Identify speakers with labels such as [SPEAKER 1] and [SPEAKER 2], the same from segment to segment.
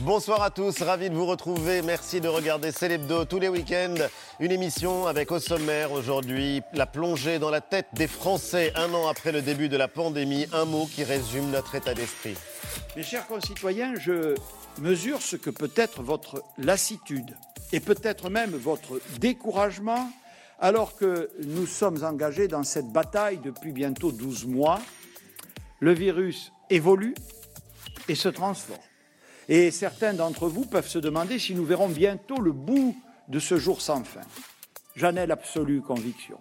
[SPEAKER 1] Bonsoir à tous, ravi de vous retrouver. Merci de regarder Célébdo tous les week-ends. Une émission avec au sommaire aujourd'hui la plongée dans la tête des Français un an après le début de la pandémie. Un mot qui résume notre état d'esprit.
[SPEAKER 2] Mes chers concitoyens, je mesure ce que peut être votre lassitude et peut-être même votre découragement alors que nous sommes engagés dans cette bataille depuis bientôt 12 mois. Le virus évolue et se transforme. Et certains d'entre vous peuvent se demander si nous verrons bientôt le bout de ce jour sans fin. J'en ai l'absolue conviction.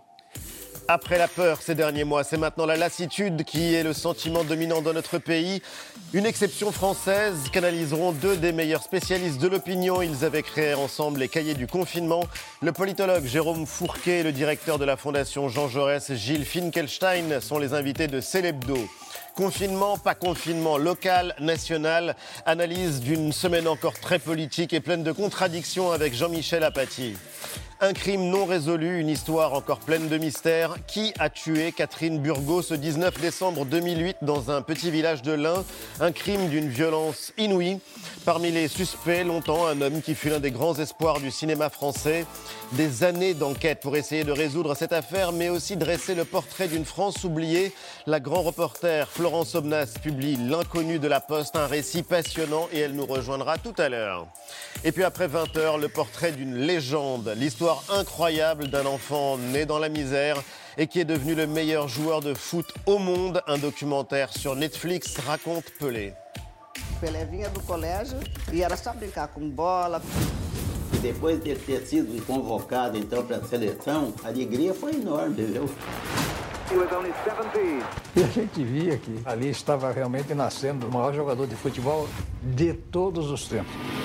[SPEAKER 1] Après la peur ces derniers mois, c'est maintenant la lassitude qui est le sentiment dominant dans notre pays. Une exception française canaliseront deux des meilleurs spécialistes de l'opinion. Ils avaient créé ensemble les cahiers du confinement. Le politologue Jérôme Fourquet et le directeur de la fondation Jean Jaurès, Gilles Finkelstein, sont les invités de Célébdo. Confinement, pas confinement, local, national, analyse d'une semaine encore très politique et pleine de contradictions avec Jean-Michel Apathy. Un crime non résolu, une histoire encore pleine de mystères. Qui a tué Catherine Burgot ce 19 décembre 2008 dans un petit village de l'Ain Un crime d'une violence inouïe. Parmi les suspects, longtemps, un homme qui fut l'un des grands espoirs du cinéma français. Des années d'enquête pour essayer de résoudre cette affaire, mais aussi dresser le portrait d'une France oubliée. La grand reporter Florence Obnas publie L'inconnu de la Poste, un récit passionnant et elle nous rejoindra tout à l'heure. Et puis après 20 heures, le portrait d'une légende, l'histoire incroyable d'un enfant né dans la misère et qui est devenu le meilleur joueur de foot au monde. Un documentaire sur Netflix raconte Pelé.
[SPEAKER 3] Pelé vinha do colégio e era só brincar com bola.
[SPEAKER 4] Depois de ter sido convocado então para a seleção, a alegria foi enorme, viu?
[SPEAKER 5] E a gente via que ali estava realmente nascendo o maior jogador de futebol de todos os tempos.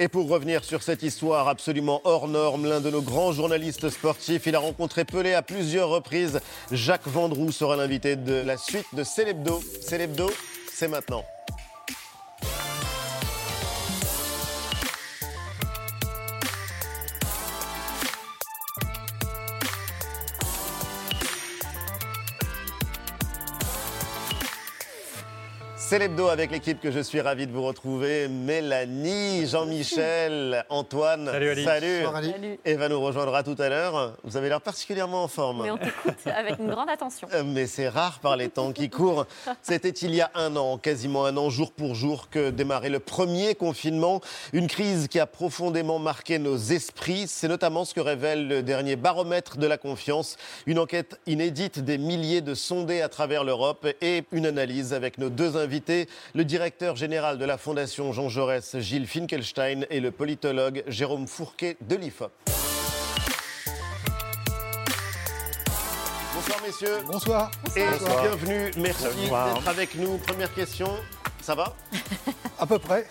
[SPEAKER 1] Et pour revenir sur cette histoire absolument hors norme, l'un de nos grands journalistes sportifs, il a rencontré Pelé à plusieurs reprises. Jacques Vendroux sera l'invité de la suite de Célébdo. Célébdo, c'est maintenant. C'est l'hebdo avec l'équipe que je suis ravi de vous retrouver. Mélanie, Jean-Michel, Antoine.
[SPEAKER 6] Salut Ali.
[SPEAKER 1] Salut.
[SPEAKER 6] Bonsoir, Ali.
[SPEAKER 1] Salut. Eva nous rejoindra tout à l'heure. Vous avez l'air particulièrement en forme.
[SPEAKER 6] Mais on t'écoute avec une grande attention.
[SPEAKER 1] Euh, Mais c'est rare par les temps qui courent. C'était il y a un an, quasiment un an, jour pour jour, que démarrait le premier confinement. Une crise qui a profondément marqué nos esprits. C'est notamment ce que révèle le dernier baromètre de la confiance. Une enquête inédite des milliers de sondés à travers l'Europe et une analyse avec nos deux invités le directeur général de la Fondation Jean Jaurès, Gilles Finkelstein, et le politologue Jérôme Fourquet de l'IFOP. Bonsoir messieurs.
[SPEAKER 5] Bonsoir.
[SPEAKER 1] Et
[SPEAKER 5] Bonsoir.
[SPEAKER 1] bienvenue, merci d'être avec nous. Première question, ça va?
[SPEAKER 5] À peu près.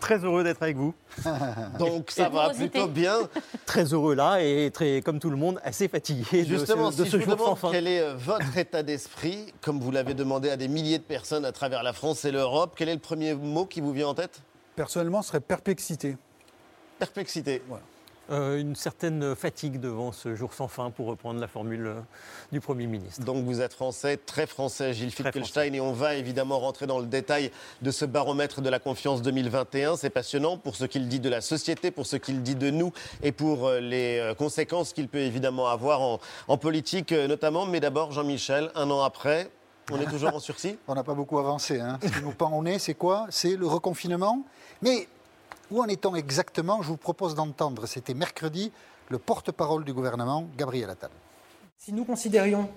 [SPEAKER 7] Très heureux d'être avec vous.
[SPEAKER 1] Donc ça va plutôt bien.
[SPEAKER 7] Très heureux là et très, comme tout le monde, assez fatigué
[SPEAKER 1] Justement,
[SPEAKER 7] de ce, de
[SPEAKER 1] si
[SPEAKER 7] ce
[SPEAKER 1] je vous
[SPEAKER 7] jour sans
[SPEAKER 1] demande
[SPEAKER 7] fin.
[SPEAKER 1] quel est euh, votre état d'esprit, comme vous l'avez demandé à des milliers de personnes à travers la France et l'Europe, quel est le premier mot qui vous vient en tête?
[SPEAKER 5] Personnellement, ce serait perplexité.
[SPEAKER 1] Perplexité.
[SPEAKER 7] Euh, une certaine fatigue devant ce jour sans fin, pour reprendre la formule euh, du Premier ministre.
[SPEAKER 1] Donc vous êtes français, très français, Gilles Finkelstein, et on va évidemment rentrer dans le détail de ce baromètre de la confiance 2021. C'est passionnant pour ce qu'il dit de la société, pour ce qu'il dit de nous et pour euh, les conséquences qu'il peut évidemment avoir en, en politique notamment. Mais d'abord, Jean-Michel, un an après, on est toujours en sursis?
[SPEAKER 8] On n'a pas beaucoup avancé. Hein. Ce qui nous pend au nez, c'est quoi? C'est le reconfinement? Mais où en est-on exactement? Je vous propose d'entendre, c'était mercredi, le porte-parole du gouvernement, Gabriel Attal.
[SPEAKER 9] Si nous considérions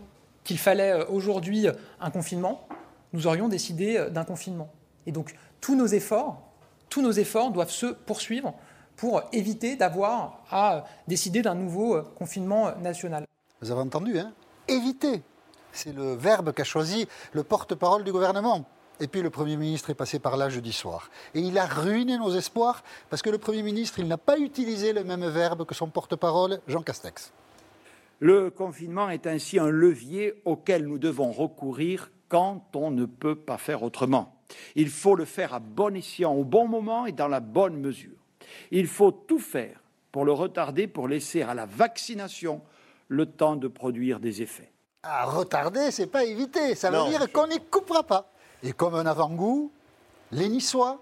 [SPEAKER 9] qu'il fallait euh, aujourd'hui euh, un confinement, nous aurions décidé euh, d'un confinement. Et donc tous nos efforts, tous nos efforts doivent se poursuivre pour éviter d'avoir à décider d'un nouveau confinement national.
[SPEAKER 8] Vous avez entendu, hein? Éviter. C'est le verbe qu'a choisi le porte-parole du gouvernement. Et puis le Premier ministre est passé par là jeudi soir. Et il a ruiné nos espoirs parce que le Premier ministre, il n'a pas utilisé le même verbe que son porte-parole, Jean Castex.
[SPEAKER 2] Le confinement est ainsi un levier auquel nous devons recourir quand on ne peut pas faire autrement. Il faut le faire à bon escient, au bon moment et dans la bonne mesure. Il faut tout faire pour le retarder, pour laisser à la vaccination le temps de produire des effets.
[SPEAKER 8] À retarder, c'est pas éviter. Ça veut
[SPEAKER 1] Non.
[SPEAKER 8] dire qu'on n'y coupera pas. Et comme un avant-goût, les Niçois,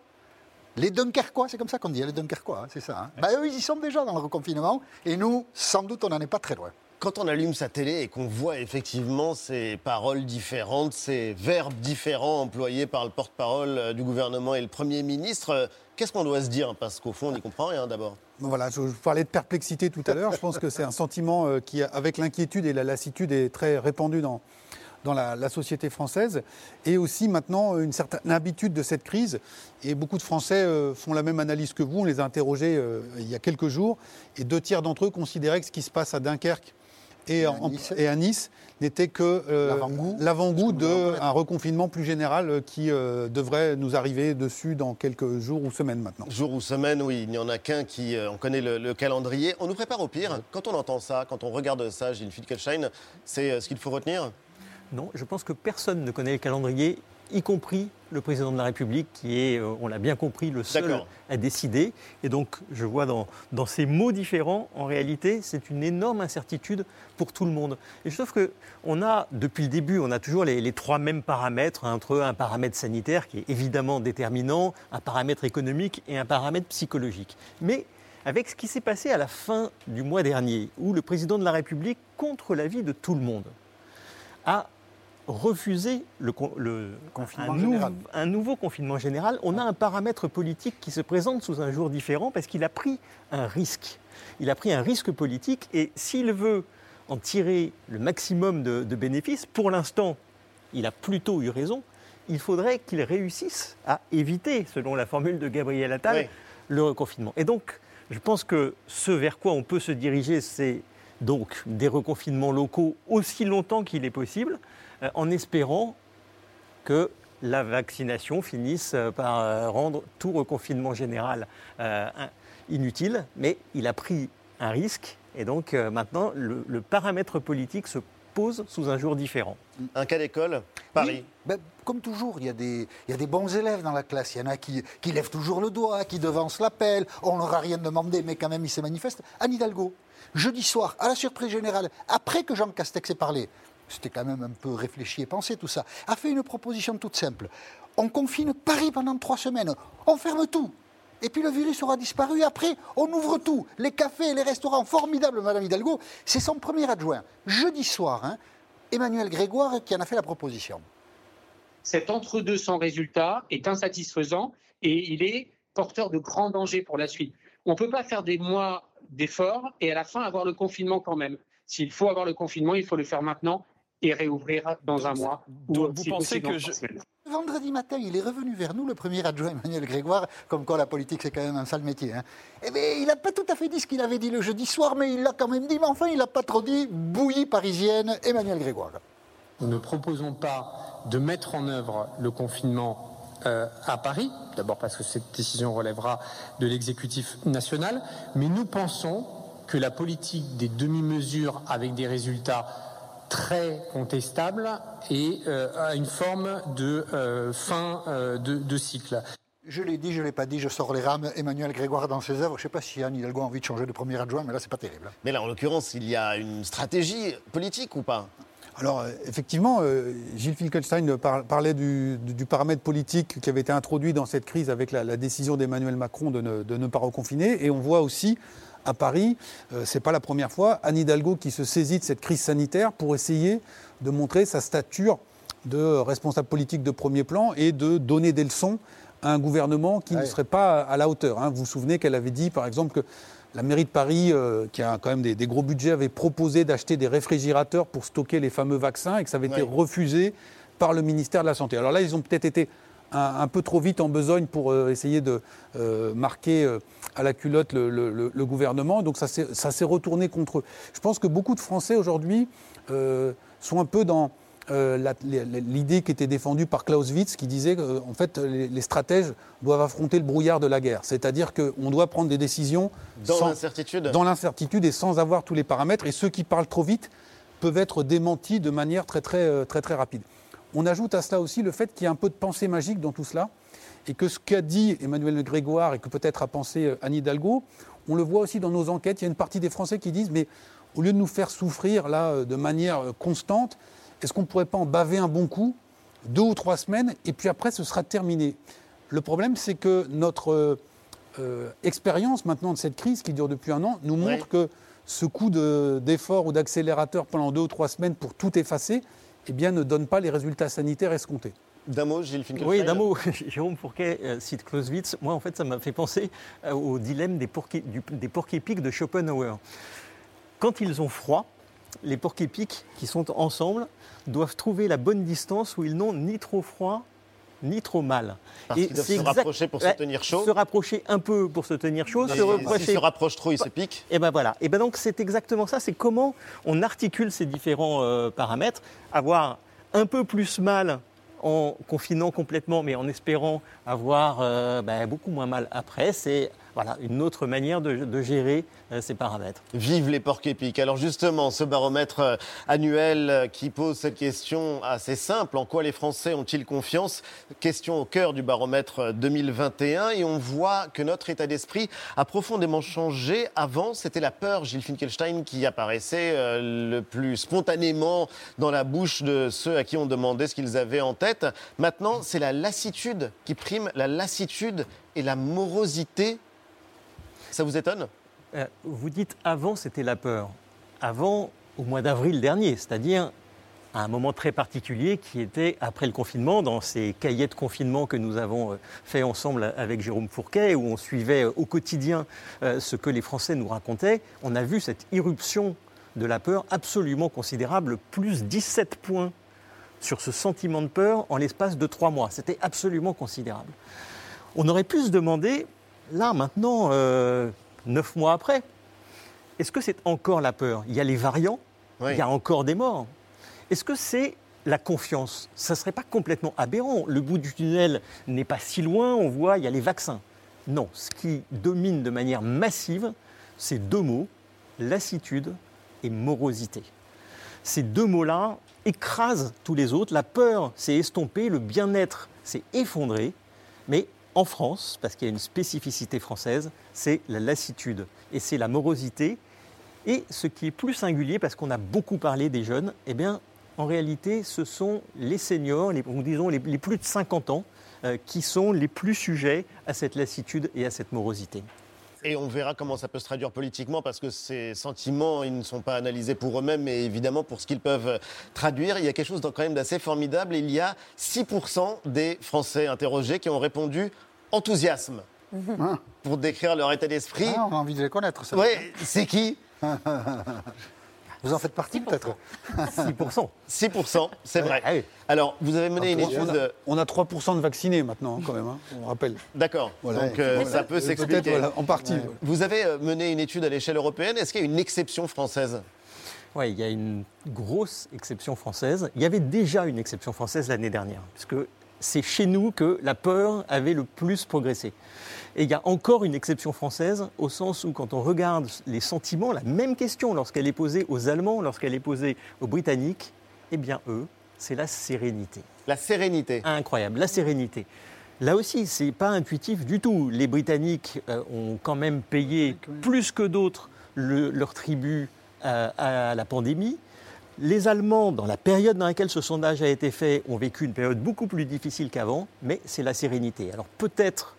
[SPEAKER 8] les Dunkerquois, c'est comme ça qu'on dit, les Dunkerquois, hein, c'est ça. hein. Bah, eux, ils y sont déjà dans le reconfinement, et nous, sans doute, on n'en est pas très loin.
[SPEAKER 1] Quand on allume sa télé et qu'on voit effectivement ces paroles différentes, ces verbes différents employés par le porte-parole euh, du gouvernement et le Premier ministre, euh, qu'est-ce qu'on doit se dire? Parce qu'au fond, on n'y comprend rien d'abord.
[SPEAKER 10] Bon, Voilà, je, je parlais de perplexité tout à l'heure. Je pense que c'est un sentiment euh, qui, avec l'inquiétude et la lassitude, est très répandu dans, dans la, la société française. Et aussi maintenant une certaine habitude de cette crise. Et beaucoup de Français euh, font la même analyse que vous. On les a interrogés euh, il y a quelques jours. Et deux tiers d'entre eux considéraient que ce qui se passe à Dunkerque et,
[SPEAKER 8] Et à Nice.
[SPEAKER 10] n'était que euh,
[SPEAKER 8] L'avant-goût.
[SPEAKER 10] d'un reconfinement plus général euh, qui euh, devrait nous arriver dessus dans quelques jours ou semaines maintenant.
[SPEAKER 1] Jour ou semaine, oui, il n'y en a qu'un qui euh, on connaît le, le calendrier. On nous prépare au pire. Quand on entend ça, quand on regarde ça, Gilles Finkelstein, c'est euh, ce qu'il faut retenir?
[SPEAKER 7] Non, je pense que personne ne connaît le calendrier, y compris le président de la République, qui est, euh, on l'a bien compris, le seul à décider. Et donc, je vois dans, dans ces mots différents, en réalité, c'est une énorme incertitude pour tout le monde. Et je trouve qu'on a, depuis le début, on a toujours les, les trois mêmes paramètres, hein, entre un paramètre sanitaire qui est évidemment déterminant, un paramètre économique et un paramètre psychologique. Mais avec ce qui s'est passé à la fin du mois dernier, où le président de la République, contre l'avis de tout le monde, a refusé le, con- le-
[SPEAKER 8] Confinement
[SPEAKER 7] un, nou-
[SPEAKER 8] général.
[SPEAKER 7] un nouveau confinement général, on a un paramètre politique qui se présente sous un jour différent parce qu'il a pris un risque. Il a pris un risque politique et s'il veut en tirer le maximum de, de bénéfices, pour l'instant, il a plutôt eu raison, il faudrait qu'il réussisse à éviter, selon la formule de Gabriel Attal,
[SPEAKER 1] Oui.
[SPEAKER 7] le reconfinement. Et donc, je pense que ce vers quoi on peut se diriger, c'est donc des reconfinements locaux aussi longtemps qu'il est possible, en espérant que la vaccination finisse euh, par euh, rendre tout reconfinement général euh, inutile. Mais il a pris un risque et donc euh, maintenant le, le paramètre politique se pose sous un jour différent.
[SPEAKER 1] Un cas d'école, Paris.
[SPEAKER 8] Oui, ben, comme toujours, il y, a des, il y a des bons élèves dans la classe. Il y en a qui, qui lèvent toujours le doigt, qui devancent l'appel. On leur a rien demandé, mais quand même, ils se manifestent. Anne Hidalgo, jeudi soir, à la surprise générale, après que Jean Castex ait parlé, c'était quand même un peu réfléchi et pensé tout ça, a fait une proposition toute simple. On confine Paris pendant trois semaines. On ferme tout. Et puis le virus aura disparu. Après, on ouvre tout. Les cafés, les restaurants. Formidable, Madame Hidalgo. C'est son premier adjoint. Jeudi soir, hein, Emmanuel Grégoire qui en a fait la proposition.
[SPEAKER 11] Cet entre-deux sans résultat est insatisfaisant et il est porteur de grands dangers pour la suite. On ne peut pas faire des mois d'efforts et à la fin avoir le confinement quand même. S'il faut avoir le confinement, il faut le faire maintenant et réouvrir dans un mois. ou
[SPEAKER 12] vous
[SPEAKER 11] si
[SPEAKER 12] pensez que je-.
[SPEAKER 8] Vendredi matin, il est revenu vers nous, le premier adjoint Emmanuel Grégoire, comme quoi la politique c'est quand même un sale métier. Hein. Eh bien, il n'a pas tout à fait dit ce qu'il avait dit le jeudi soir, mais il l'a quand même dit. Mais enfin, il n'a pas trop dit bouillie parisienne, Emmanuel Grégoire.
[SPEAKER 13] Nous ne proposons pas de mettre en œuvre le confinement euh, à Paris, d'abord parce que cette décision relèvera de l'exécutif national, mais nous pensons que la politique des demi-mesures avec des résultats très contestables et euh, a une forme de euh, fin euh, de, de cycle.
[SPEAKER 8] Je l'ai dit, je ne l'ai pas dit, je sors les rames. Emmanuel Grégoire dans ses œuvres. Je ne sais pas si Anne Hidalgo a envie de changer de premier adjoint, mais là, c'est pas terrible.
[SPEAKER 1] Mais là, en l'occurrence, il y a une stratégie politique ou pas?
[SPEAKER 10] Alors, effectivement, euh, Gilles Finkelstein par- parlait du, du- du paramètre politique qui avait été introduit dans cette crise avec la, la décision d'Emmanuel Macron de ne, de ne pas reconfiner. Et on voit aussi à Paris, euh, c'est pas la première fois, Anne Hidalgo qui se saisit de cette crise sanitaire pour essayer de montrer sa stature de responsable politique de premier plan et de donner des leçons à un gouvernement qui ne serait pas à la hauteur. hein. Vous vous souvenez qu'elle avait dit, par exemple, que la mairie de Paris, euh, qui a quand même des, des gros budgets, avait proposé d'acheter des réfrigérateurs pour stocker les fameux vaccins et que ça avait été refusé par le ministère de la Santé. Alors là, ils ont peut-être été un, un peu trop vite en besogne pour euh, essayer de euh, marquer euh, à la culotte le, le- le- le gouvernement. Donc ça s'est retourné contre eux. Je pense que beaucoup de Français aujourd'hui sont un peu dans l'idée qui était défendue par Clausewitz, qui disait qu'en fait, les, les stratèges doivent affronter le brouillard de la guerre. C'est-à-dire qu'on doit prendre des décisions
[SPEAKER 1] Dans l'incertitude
[SPEAKER 10] dans l'incertitude et sans avoir tous les paramètres. Et ceux qui parlent trop vite peuvent être démentis de manière très très très très rapide. On ajoute à cela aussi le fait qu'il y a un peu de pensée magique dans tout cela et que ce qu'a dit Emmanuel Grégoire et que peut-être a pensé euh, Anne Hidalgo, on le voit aussi dans nos enquêtes. Il y a une partie des Français qui disent mais au lieu de nous faire souffrir là euh, de manière euh, constante, est-ce qu'on ne pourrait pas en baver un bon coup deux ou trois semaines, et puis après, ce sera terminé? Le problème, c'est que notre euh, expérience maintenant de cette crise qui dure depuis un an nous montre que ce coup d'effort ou d'accélérateur pendant deux ou trois semaines pour tout effacer, eh bien, ne donne pas les résultats sanitaires escomptés.
[SPEAKER 1] D'un mot, Gilles Finkelstein
[SPEAKER 7] Oui, d'un mot. Jérôme Fourquet euh, cite Clausewitz. Moi, en fait, ça m'a fait penser euh, au dilemme des porcs-épics de Schopenhauer. Quand ils ont froid, les porcs-épics qui sont ensemble doivent trouver la bonne distance où ils n'ont ni trop froid ni trop mal.
[SPEAKER 1] Parce et se rapprocher pour se tenir chaud.
[SPEAKER 7] Se rapprocher un peu pour se tenir chaud.
[SPEAKER 1] se rapprocher... se rapprochent trop, ils se piquent.
[SPEAKER 7] Et ben voilà. Et ben donc c'est exactement ça. C'est comment on articule ces différents euh, paramètres. Avoir un peu plus mal en confinant complètement, mais en espérant avoir euh, ben, beaucoup moins mal après. C'est voilà, une autre manière de, gérer euh, ces paramètres.
[SPEAKER 1] Vive les porcs épiques. Alors justement, ce baromètre euh, annuel euh, qui pose cette question assez simple, en quoi les Français ont-ils confiance? Question au cœur du baromètre 2021 et on voit que notre état d'esprit a profondément changé. Avant, c'était la peur, Gilles Finkelstein, qui apparaissait le plus spontanément dans la bouche de ceux à qui on demandait ce qu'ils avaient en tête. Maintenant, c'est la lassitude qui prime, la lassitude et la morosité ça vous étonne?
[SPEAKER 7] Euh, Vous dites avant, c'était la peur. Avant, au mois d'avril dernier, c'est-à-dire à un moment très particulier qui était après le confinement, dans ces cahiers de confinement que nous avons euh, fait ensemble avec Jérôme Fourquet, où on suivait euh, au quotidien ce que les Français nous racontaient, on a vu cette irruption de la peur absolument considérable, plus 17 points sur ce sentiment de peur en l'espace de trois mois. C'était absolument considérable. On aurait pu se demander là, maintenant, euh, neuf mois après, est-ce que c'est encore la peur? Il y a les variants, il y a encore des morts. Est-ce que c'est la confiance? Ça ne serait pas complètement aberrant. Le bout du tunnel n'est pas si loin, on voit, il y a les vaccins. Non, ce qui domine de manière massive, c'est deux mots, lassitude et morosité. Ces deux mots-là écrasent tous les autres. La peur s'est estompée, le bien-être s'est effondré, mais en France, parce qu'il y a une spécificité française, c'est la lassitude et c'est la morosité. Et ce qui est plus singulier, parce qu'on a beaucoup parlé des jeunes, eh bien, en réalité, ce sont les seniors, les, disons les, plus de 50 ans, euh, qui sont les plus sujets à cette lassitude et à cette morosité.
[SPEAKER 1] Et on verra comment ça peut se traduire politiquement parce que ces sentiments, ils ne sont pas analysés pour eux-mêmes, mais évidemment pour ce qu'ils peuvent traduire. Il y a quelque chose quand même d'assez formidable. Il y a 6% des Français interrogés qui ont répondu enthousiasme pour décrire leur état d'esprit.
[SPEAKER 8] Ah, on a envie de les connaître, ça.
[SPEAKER 1] Oui, c'est qui?
[SPEAKER 8] Vous en faites partie peut-être
[SPEAKER 7] 6%.
[SPEAKER 1] 6%, c'est vrai. Ah Alors, vous avez mené une étude.
[SPEAKER 10] On a, 3% de vaccinés maintenant, hein, quand même, hein, on rappelle.
[SPEAKER 1] D'accord. Donc, euh, ça peut s'expliquer.
[SPEAKER 10] en partie.
[SPEAKER 1] Vous avez euh, mené une étude à l'échelle européenne. Est-ce qu'il y a une exception française?
[SPEAKER 7] Oui, il y a une grosse exception française. Il y avait déjà une exception française l'année dernière, puisque c'est chez nous que la peur avait le plus progressé. Et il y a encore une exception française, au sens où quand on regarde les sentiments, la même question lorsqu'elle est posée aux Allemands, lorsqu'elle est posée aux Britanniques, eh bien eux, c'est la sérénité.
[SPEAKER 1] La sérénité.
[SPEAKER 7] Incroyable, la sérénité. Là aussi, ce n'est pas intuitif du tout. Les Britanniques euh, ont quand même payé plus que d'autres leur tribut euh, à la pandémie. Les Allemands, dans la période dans laquelle ce sondage a été fait, ont vécu une période beaucoup plus difficile qu'avant, mais c'est la sérénité. Alors peut-être,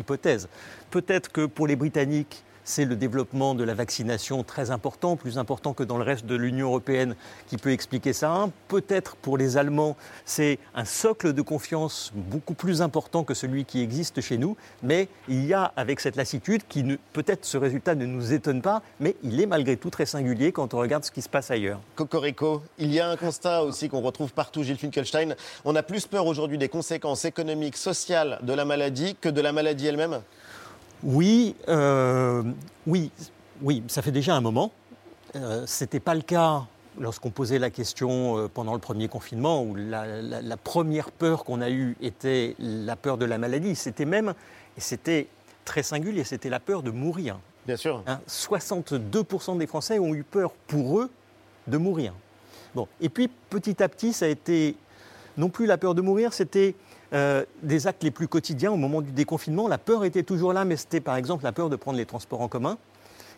[SPEAKER 7] hypothèse, peut-être que pour les Britanniques, c'est le développement de la vaccination très important, plus important que dans le reste de l'Union européenne qui peut expliquer ça. Peut-être pour les Allemands, c'est un socle de confiance beaucoup plus important que celui qui existe chez nous, mais il y a avec cette lassitude qui peut-être ce résultat ne nous étonne pas, mais il est malgré tout très singulier quand on regarde ce qui se passe ailleurs.
[SPEAKER 1] Cocorico, il y a un constat aussi qu'on retrouve partout, Gilles Finkelstein. On a plus peur aujourd'hui des conséquences économiques, sociales de la maladie que de la maladie elle-même?
[SPEAKER 7] Oui, euh, oui, oui, ça fait déjà un moment. Euh, Ce n'était pas le cas lorsqu'on posait la question euh, pendant le premier confinement, où la, première peur qu'on a eue était la peur de la maladie. C'était même, et c'était très singulier, c'était la peur de mourir.
[SPEAKER 1] Bien sûr.
[SPEAKER 7] 62% hein, des Français ont eu peur pour eux de mourir. Bon. Et puis petit à petit, ça a été non plus la peur de mourir, c'était euh, des actes les plus quotidiens au moment du déconfinement. La peur était toujours là, mais c'était par exemple la peur de prendre les transports en commun.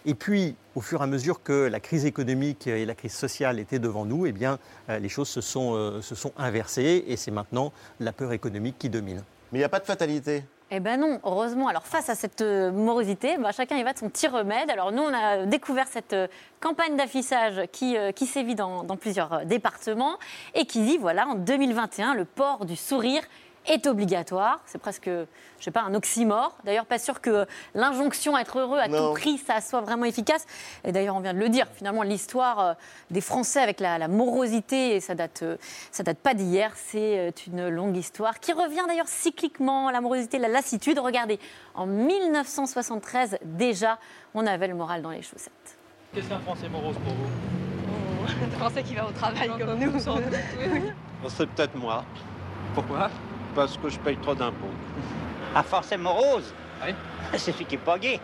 [SPEAKER 7] Et puis, au fur et à mesure que la crise économique et la crise sociale étaient devant nous, eh bien, euh, les choses se sont, euh, se sont inversées et c'est maintenant la peur économique qui domine.
[SPEAKER 1] Mais il n'y a pas de fatalité.
[SPEAKER 6] Eh ben non, heureusement. Alors face à cette morosité, bah, chacun y va de son petit remède. Alors nous, on a découvert cette campagne d'affichage qui, qui sévit dans, dans plusieurs départements et qui dit, voilà, en 2021, le port du sourire est obligatoire. C'est presque, je sais pas, un oxymore. D'ailleurs, pas sûr que l'injonction à être heureux à
[SPEAKER 1] Non.
[SPEAKER 6] tout prix, ça soit vraiment efficace. Et d'ailleurs, on vient de le dire, finalement, l'histoire euh, des Français avec la, la morosité, et ça date, euh, ça date pas d'hier, c'est euh, une longue histoire qui revient d'ailleurs cycliquement, la morosité, la lassitude. Regardez, en 1973, déjà, on avait le moral dans les chaussettes.
[SPEAKER 12] Qu'est-ce qu'un Français morose pour vous?
[SPEAKER 14] Un Français qui va au travail comme nous.
[SPEAKER 15] C'est peut-être moi.
[SPEAKER 12] Pourquoi?
[SPEAKER 15] Parce que je paye trop d'impôts.
[SPEAKER 16] Un Français morose
[SPEAKER 12] Oui.
[SPEAKER 16] C'est celui qui n'est pas gay.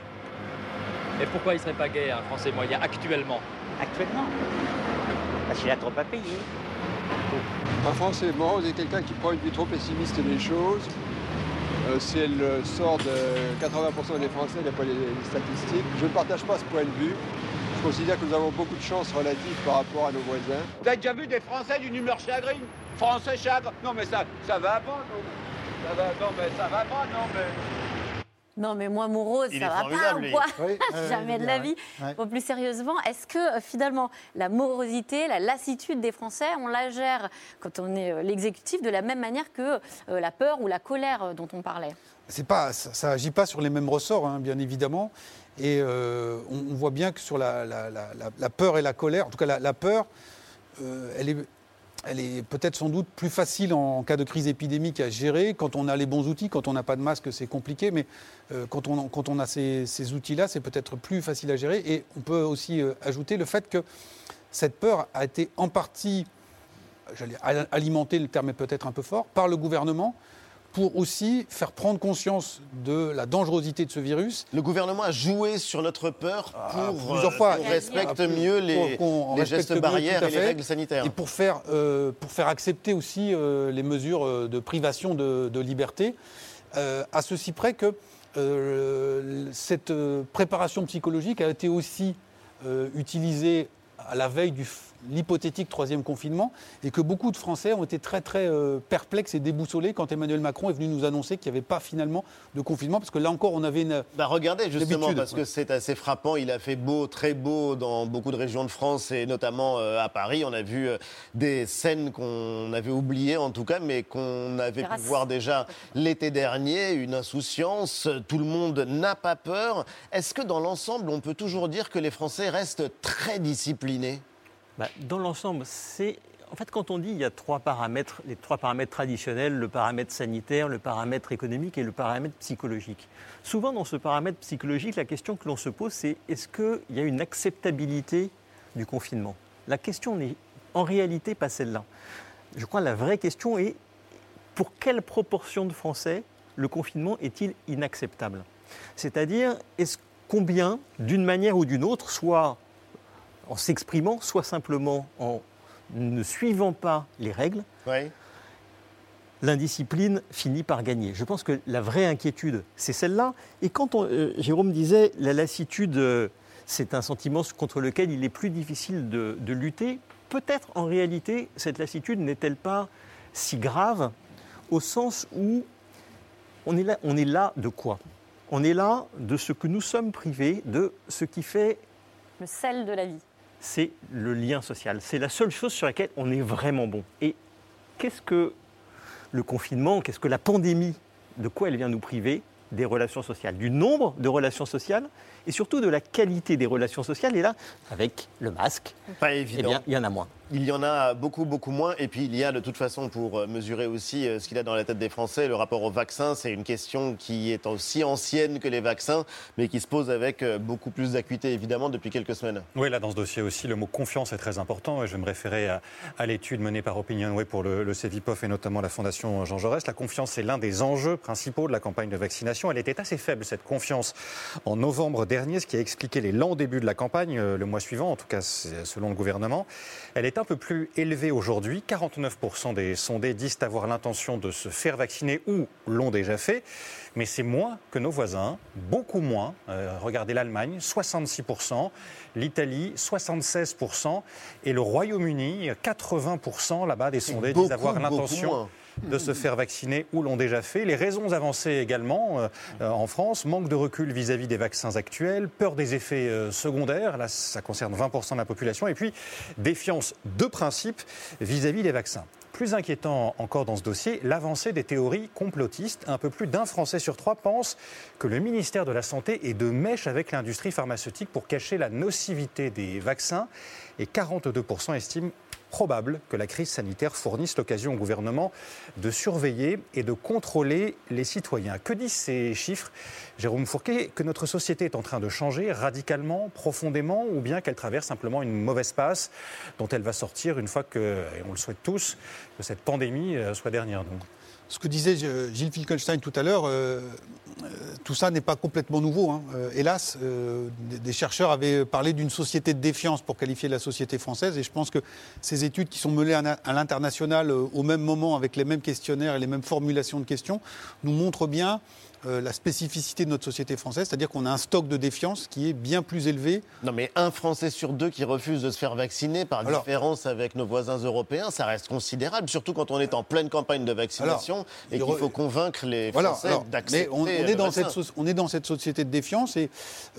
[SPEAKER 12] Et pourquoi il serait pas gay, un Français moyen, actuellement?
[SPEAKER 16] Actuellement. Parce qu'il a trop à payer.
[SPEAKER 17] Un Français morose est quelqu'un qui prend une vue trop pessimiste des choses. Euh, si elle euh, sort de 80% des Français, d'après les statistiques, je ne partage pas ce point de vue. Je considère que nous avons beaucoup de chance relative par rapport à nos voisins.
[SPEAKER 18] Vous avez déjà vu des Français d'une humeur chagrine Français chagrin? Non mais ça, ça va pas, non Ça va, non mais ça va pas, non mais...
[SPEAKER 6] Non, mais moi, morose,
[SPEAKER 1] Il
[SPEAKER 6] ça va pas
[SPEAKER 1] formidable,
[SPEAKER 6] ou quoi
[SPEAKER 1] Oui,
[SPEAKER 6] Jamais de la vie.
[SPEAKER 1] ouais.
[SPEAKER 6] Bon, plus sérieusement, est-ce que euh, finalement, la morosité, la lassitude des Français, on la gère quand on est euh, l'exécutif de la même manière que euh, la peur ou la colère dont on parlait?
[SPEAKER 10] C'est pas, ça n'agit pas sur les mêmes ressorts, hein, bien évidemment. Et euh, on, voit bien que sur la, peur et la colère, en tout cas la, peur, euh, elle est, peut-être sans doute plus facile en, cas de crise épidémique à gérer. Quand on a les bons outils, quand on n'a pas de masque, c'est compliqué. Mais euh, quand, on, a ces, outils-là, c'est peut-être plus facile à gérer. Et on peut aussi ajouter le fait que cette peur a été en partie j'allais al- alimenter, le terme est peut-être un peu fort, par le gouvernement pour aussi faire prendre conscience de la dangerosité de ce virus.
[SPEAKER 1] Le gouvernement a joué sur notre peur pour
[SPEAKER 10] plusieurs
[SPEAKER 1] euh,
[SPEAKER 10] fois.
[SPEAKER 1] qu'on respecte
[SPEAKER 10] Ah,
[SPEAKER 1] mieux les,
[SPEAKER 10] pour qu'on
[SPEAKER 1] les
[SPEAKER 10] respecte
[SPEAKER 1] gestes
[SPEAKER 10] mieux,
[SPEAKER 1] barrières et les règles sanitaires.
[SPEAKER 10] Et pour faire, euh, pour faire accepter aussi euh, les mesures de privation de, de liberté, euh, à ceci près que cette préparation psychologique a été aussi utilisée à la veille de l'hypothétique troisième confinement et que beaucoup de Français ont été très très euh, perplexes et déboussolés quand Emmanuel Macron est venu nous annoncer qu'il n'y avait pas finalement de confinement parce que là encore on avait une
[SPEAKER 1] Bah regardez justement parce
[SPEAKER 10] ouais.
[SPEAKER 1] que c'est assez frappant. Il a fait beau, très beau dans beaucoup de régions de France et notamment euh, à Paris. On a vu euh, des scènes qu'on avait oubliées en tout cas, mais qu'on avait pu voir déjà l'été dernier. Une insouciance. Tout le monde n'a pas peur. Est-ce que dans l'ensemble, on peut toujours dire que les Français restent très disciplinés?
[SPEAKER 7] Bah, dans l'ensemble, c'est. En fait, quand on dit il y a trois paramètres, les trois paramètres traditionnels, le paramètre sanitaire, le paramètre économique et le paramètre psychologique. Souvent, dans ce paramètre psychologique, la question que l'on se pose, c'est est-ce qu'il y a une acceptabilité du confinement? La question n'est en réalité pas celle-là. Je crois que la vraie question est pour quelle proportion de Français le confinement est-il inacceptable? C'est-à-dire, est-ce combien, d'une manière ou d'une autre, soit en s'exprimant, soit simplement en ne suivant pas les règles, l'indiscipline finit par gagner. Je pense que la vraie inquiétude, c'est celle-là. Et quand on- euh, Jérôme disait la lassitude, euh, c'est un sentiment contre lequel il est plus difficile de, de lutter, peut-être en réalité, cette lassitude n'est-elle pas si grave au sens où on est là, on est là de quoi? On est là de ce que nous sommes privés, de ce qui fait
[SPEAKER 6] Le sel de la vie.
[SPEAKER 7] C'est le lien social. C'est la seule chose sur laquelle on est vraiment bon. Et qu'est-ce que le confinement, qu'est-ce que la pandémie, de quoi elle vient nous priver Des relations sociales, du nombre de relations sociales et surtout de la qualité des relations sociales. Et là, avec le masque,
[SPEAKER 1] Pas
[SPEAKER 7] eh bien, il y en a moins.
[SPEAKER 1] Il y en a beaucoup, beaucoup moins. Et puis, il y a de toute façon, pour euh, mesurer aussi euh, ce qu'il a dans la tête des Français, le rapport au vaccin. C'est une question qui est aussi ancienne que les vaccins, mais qui se pose avec euh, beaucoup plus d'acuité, évidemment, depuis quelques semaines.
[SPEAKER 19] Oui, là, dans ce dossier aussi, le mot confiance est très important. Et je vais me référer à, à l'étude menée par Opinionway pour le, le CEVIPOF et notamment la Fondation Jean Jaurès. La confiance, c'est l'un des enjeux principaux de la campagne de vaccination. Elle était assez faible, cette confiance, en novembre dernier, ce qui a expliqué les lents débuts de la campagne, le mois suivant, en tout cas selon le gouvernement. Elle est est un peu plus élevé aujourd'hui. 49% des sondés disent avoir l'intention de se faire vacciner ou l'ont déjà fait. Mais c'est moins que nos voisins, beaucoup moins. Euh, regardez l'Allemagne, 66%, l'Italie, 76%, et le Royaume-Uni, 80% là-bas des sondés disent avoir l'intention. De se faire vacciner ou l'ont déjà fait. Les raisons avancées également euh, euh, en France, manque de recul vis-à-vis des vaccins actuels, peur des effets euh, secondaires, là ça concerne 20% de la population, et puis défiance de principe vis-à-vis des vaccins. Plus inquiétant encore dans ce dossier, l'avancée des théories complotistes. Un peu plus d'un Français sur trois pense que le ministère de la Santé est de mèche avec l'industrie pharmaceutique pour cacher la nocivité des vaccins et 42% estiment probable que la crise sanitaire fournisse l'occasion au gouvernement de surveiller et de contrôler les citoyens. Que disent ces chiffres Jérôme Fourquet, que notre société est en train de changer radicalement, profondément, ou bien qu'elle traverse simplement une mauvaise passe dont elle va sortir une fois que, et on le souhaite tous, que cette pandémie euh, soit derrière nous
[SPEAKER 10] Ce que disait euh, Gilles Finkelstein tout à l'heure, euh, euh, tout ça n'est pas complètement nouveau. hein. Hélas, des, chercheurs avaient parlé d'une société de défiance pour qualifier la société française, et je pense que ces études qui sont menées à, l'international au même moment, avec les mêmes questionnaires et les mêmes formulations de questions, nous montrent bien euh, la spécificité de notre société française, c'est-à-dire qu'on a un stock de défiance qui est bien plus élevé.
[SPEAKER 1] Non, mais un Français sur deux qui refuse de se faire vacciner, par
[SPEAKER 10] Alors-
[SPEAKER 1] différence avec nos voisins européens, ça reste considérable, surtout quand on est en pleine campagne de vaccination
[SPEAKER 10] Alors,
[SPEAKER 1] et
[SPEAKER 10] il
[SPEAKER 1] qu'il faut convaincre les
[SPEAKER 10] Voilà,
[SPEAKER 1] Français
[SPEAKER 10] alors,
[SPEAKER 1] d'accepter.
[SPEAKER 10] on, on est
[SPEAKER 1] le
[SPEAKER 10] dans
[SPEAKER 1] vaccin.
[SPEAKER 10] cette, on est dans cette société de défiance et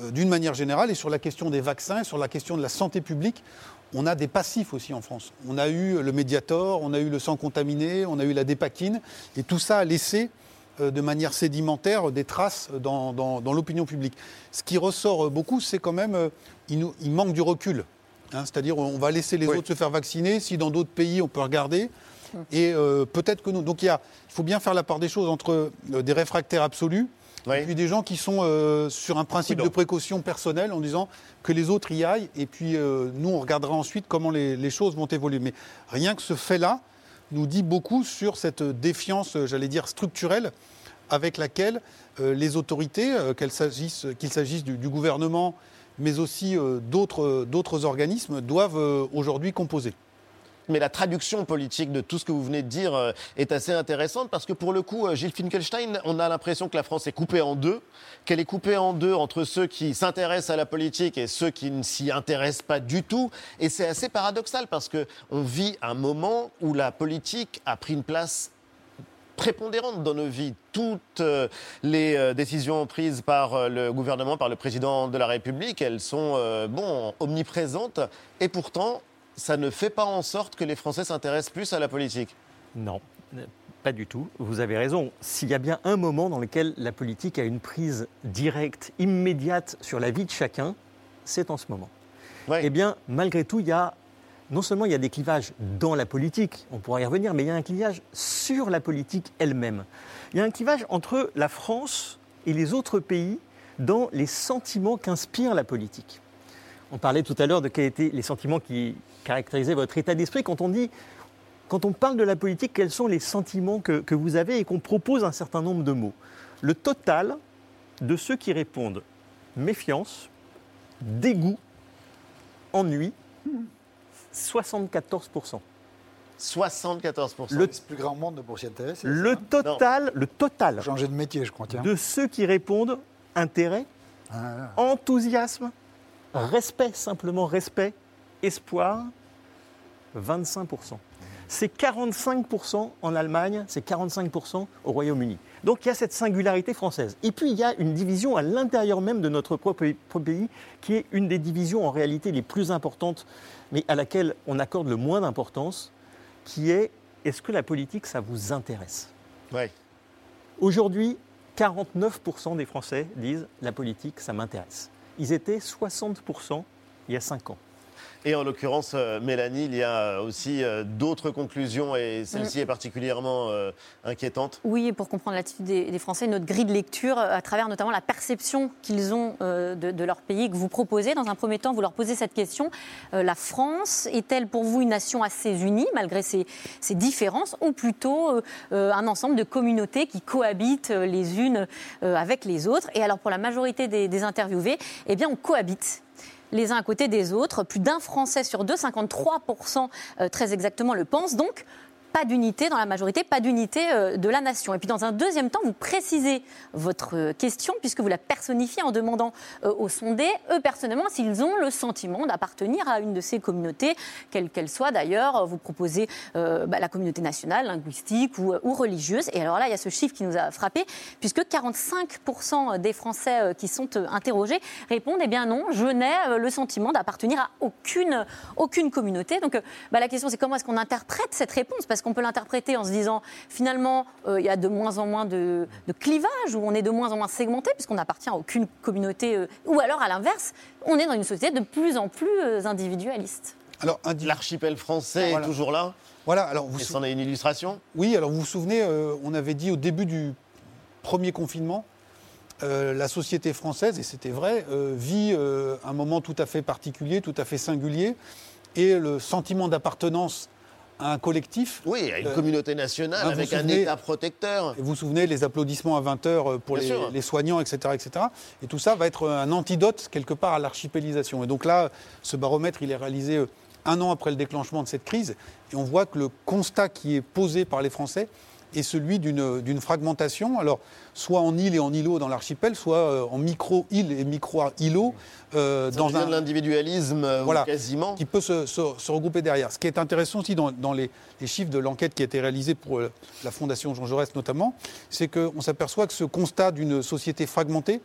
[SPEAKER 10] euh, d'une manière générale, et sur la question des vaccins, sur la question de la santé publique, on a des passifs aussi en France. On a eu le Mediator, on a eu le sang contaminé, on a eu la dépakine, et tout ça a laissé de manière sédimentaire des traces dans, dans- dans l'opinion publique. Ce qui ressort euh, beaucoup, c'est quand même euh, il, nous- il manque du recul. Hein, C'est-à-dire on va laisser les autres se faire vacciner, si dans d'autres pays on peut regarder. Et euh, peut-être que nous. Donc il, y a, il faut bien faire la part des choses entre euh, des réfractaires absolus et puis des gens qui sont euh, sur un principe de précaution personnelle en disant que les autres y aillent et puis euh, nous on regardera ensuite comment les, les choses vont évoluer. Mais rien que ce fait-là nous dit beaucoup sur cette défiance, euh, j'allais dire, structurelle avec laquelle euh, les autorités, euh, qu'il s'agisse du, gouvernement, mais aussi d'autres organismes, doivent aujourd'hui composer.
[SPEAKER 1] Mais la traduction politique de tout ce que vous venez de dire euh, est assez intéressante parce que pour le coup, euh, Gilles Finkelstein, on a l'impression que la France est coupée en deux, qu'elle est coupée en deux entre ceux qui s'intéressent à la politique et ceux qui ne s'y intéressent pas du tout. Et c'est assez paradoxal parce que on vit un moment où la politique a pris une place prépondérante dans nos vies. Toutes euh, les décisions prises par le gouvernement, par le président de la République, elles sont bon omniprésentes. Et pourtant, ça ne fait pas en sorte que les Français s'intéressent plus à la politique.
[SPEAKER 7] Non, pas du tout. Vous avez raison. S'il y a bien un moment dans lequel la politique a une prise directe, immédiate sur la vie de chacun, c'est en ce moment. Eh bien, malgré tout, il y a non seulement il y a des clivages dans la politique, on pourra y revenir, mais il y a un clivage sur la politique elle-même. Il y a un clivage entre la France et les autres pays dans les sentiments qu'inspire la politique. On parlait tout à l'heure de quels étaient les sentiments qui caractérisaient votre état d'esprit quand on dit, quand on parle de la politique, quels sont les sentiments que, que vous avez et qu'on propose un certain nombre de mots? Le total de ceux qui répondent méfiance, dégoût, ennui, 74%.
[SPEAKER 1] 74%.
[SPEAKER 8] Le plus grand monde pour s'y intéresser.
[SPEAKER 7] Le total, le total
[SPEAKER 8] Changer de métier, je crois. Tiens.
[SPEAKER 7] de ceux qui répondent intérêt,
[SPEAKER 8] Ah,
[SPEAKER 7] enthousiasme, respect, simplement respect, espoir, 25%. C'est 45% en Allemagne, c'est 45% au Royaume-Uni. Donc il y a cette singularité française. Et puis il y a une division à l'intérieur même de notre propre pays, qui est une des divisions en réalité les plus importantes, mais à laquelle on accorde le moins d'importance, qui est est-ce que la politique, ça vous intéresse?
[SPEAKER 1] Ouais.
[SPEAKER 7] Aujourd'hui, 49% des Français disent la politique, ça m'intéresse. Ils étaient 60% il y a 5 ans.
[SPEAKER 1] Et en l'occurrence, euh, Mélanie, il y a aussi euh, d'autres conclusions et celle-ci est particulièrement euh, inquiétante.
[SPEAKER 6] Oui, et pour comprendre l'attitude des, des Français, notre grille de lecture, euh, à travers notamment la perception qu'ils ont euh, de, de leur pays, que vous proposez. Dans un premier temps, vous leur posez cette question. Euh, la France est-elle pour vous une nation assez unie, malgré ses, ses différences, ou plutôt euh, euh, un ensemble de communautés qui cohabitent euh, les unes euh, avec les autres? Et alors, pour la majorité des, des interviewés, eh bien, on cohabite. Les uns à côté des autres. Plus d'un Français sur deux, 53% euh, très exactement, le pense. Donc, pas d'unité dans la majorité, pas d'unité euh, de la nation. Et puis dans un deuxième temps, vous précisez votre question puisque vous la personnifiez en demandant euh, aux sondés, eux personnellement, s'ils ont le sentiment d'appartenir à une de ces communautés, quelle qu'elle soit d'ailleurs. Vous proposez euh, bah, la communauté nationale, linguistique ou, religieuse. Et alors là, il y a ce chiffre qui nous a frappé puisque 45% des Français qui sont interrogés répondent, eh bien non, je n'ai le sentiment d'appartenir à aucune, aucune communauté. Donc bah, la question, c'est comment est-ce qu'on interprète cette réponse? Qu'on peut l'interpréter en se disant, finalement, euh, il y a de moins en moins de, de clivage, ou on est de moins en moins segmenté, puisqu'on n'appartient à aucune communauté, euh, ou alors à l'inverse, on est dans une société de plus en plus euh, individualiste.
[SPEAKER 10] Alors,
[SPEAKER 1] L'archipel français
[SPEAKER 10] Voilà.
[SPEAKER 1] est toujours là
[SPEAKER 10] Voilà, alors vous
[SPEAKER 1] Et c'en est une illustration?
[SPEAKER 10] Oui, alors vous vous souvenez, euh, on avait dit au début du premier confinement, euh, la société française, et c'était vrai, euh, vit euh, un moment tout à fait particulier, tout à fait singulier, et le sentiment d'appartenance à un collectif.
[SPEAKER 1] Oui, à une
[SPEAKER 10] euh,
[SPEAKER 1] communauté nationale
[SPEAKER 10] hein,
[SPEAKER 1] avec un État protecteur.
[SPEAKER 10] et vous vous souvenez les applaudissements à 20h pour
[SPEAKER 1] Bien
[SPEAKER 10] les, soignants, etc., etc. Et tout ça va être un antidote quelque part à l'archipélisation. Et donc là, ce baromètre, il est réalisé euh, un an après le déclenchement de cette crise. Et on voit que le constat qui est posé par les Français est celui d'une fragmentation, alors soit en îles et en îlots dans l'archipel, soit euh, en micro-îles et micro-îlots euh, dans un
[SPEAKER 1] l'individualisme euh,
[SPEAKER 10] voilà,
[SPEAKER 1] quasiment.
[SPEAKER 10] qui peut se, se- se regrouper derrière. Ce qui est intéressant aussi dans, dans les, les chiffres de l'enquête qui a été réalisée pour euh, la Fondation Jean Jaurès notamment, c'est qu'on s'aperçoit que ce constat d'une société fragmentée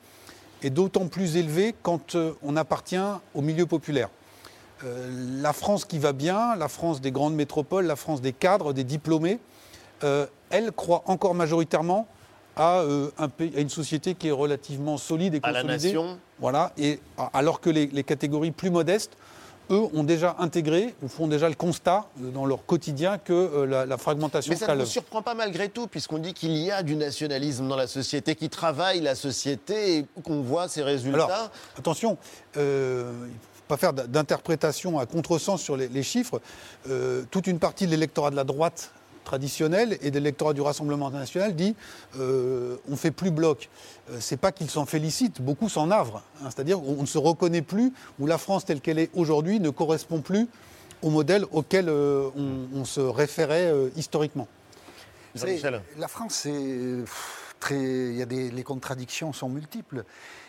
[SPEAKER 10] est d'autant plus élevé quand euh, on appartient au milieu populaire. Euh, la France qui va bien, la France des grandes métropoles, la France des cadres, des diplômés, euh, elle croit encore majoritairement à, euh, un pays- à une société qui est relativement solide et
[SPEAKER 1] À la
[SPEAKER 10] consolidée.
[SPEAKER 1] nation.
[SPEAKER 10] Voilà, et alors que les, les catégories plus modestes, eux, ont déjà intégré ou font déjà le constat euh, dans leur quotidien que euh, la, la fragmentation
[SPEAKER 1] Mais ça ne surprend pas malgré tout, puisqu'on dit qu'il y a du nationalisme dans la société, qui travaille la société et qu'on voit ses résultats.
[SPEAKER 10] Alors, attention, euh, il ne faut pas faire d'interprétation à contresens sur les, les chiffres. Euh, toute une partie de l'électorat de la droite traditionnelle et de l'électorat du Rassemblement national dit euh, on fait plus bloc. Euh, c'est pas qu'ils s'en félicitent, beaucoup s'en navrent. hein. C'est-à-dire on ne se reconnaît plus, ou la France telle qu'elle est aujourd'hui ne correspond plus au modèle auquel euh, on, on se référait euh, historiquement.
[SPEAKER 8] Vous savez, la France, c'est très. Il y a des, les contradictions sont multiples.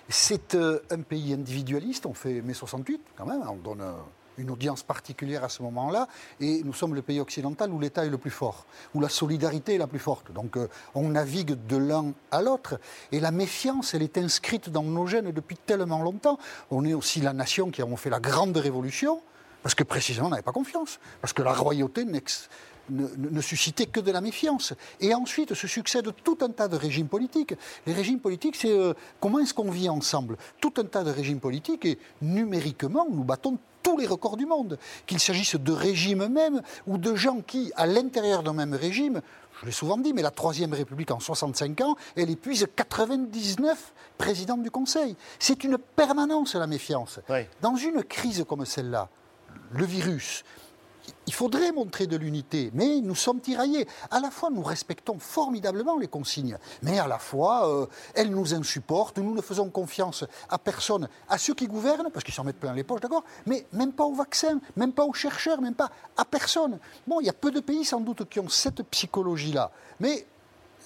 [SPEAKER 8] C'est euh, un pays individualiste. On fait mai 68 quand même. On donne euh, une audience particulière à ce moment-là. Et nous sommes le pays occidental où l'État est le plus fort, où la solidarité est la plus forte. Donc euh, on navigue de l'un à l'autre. Et la méfiance, elle est inscrite dans nos gènes depuis tellement longtemps. On est aussi la nation qui avons fait la grande révolution. Parce que précisément, on n'avait pas confiance. Parce que la royauté ne suscitait que de la méfiance. Et ensuite se succèdent tout un tas de régimes politiques. Les régimes politiques, c'est euh, comment est-ce qu'on vit ensemble? Tout un tas de régimes politiques et numériquement, nous battons tous les records du monde. Qu'il s'agisse de régimes même ou de gens qui, à l'intérieur d'un même régime, je l'ai souvent dit, mais la Troisième République en 65 ans, elle épuise 99 présidents du Conseil. C'est une permanence, la méfiance. Dans une crise comme celle-là, le virus, il faudrait montrer de l'unité, mais nous sommes tiraillés. À la fois, nous respectons formidablement les consignes, mais à la fois, euh, elles nous insupportent, nous ne faisons confiance à personne, à ceux qui gouvernent, parce qu'ils s'en mettent plein les poches, d'accord, mais même pas aux vaccins, même pas aux chercheurs, même pas à personne. Bon, il y a peu de pays sans doute qui ont cette psychologie-là, mais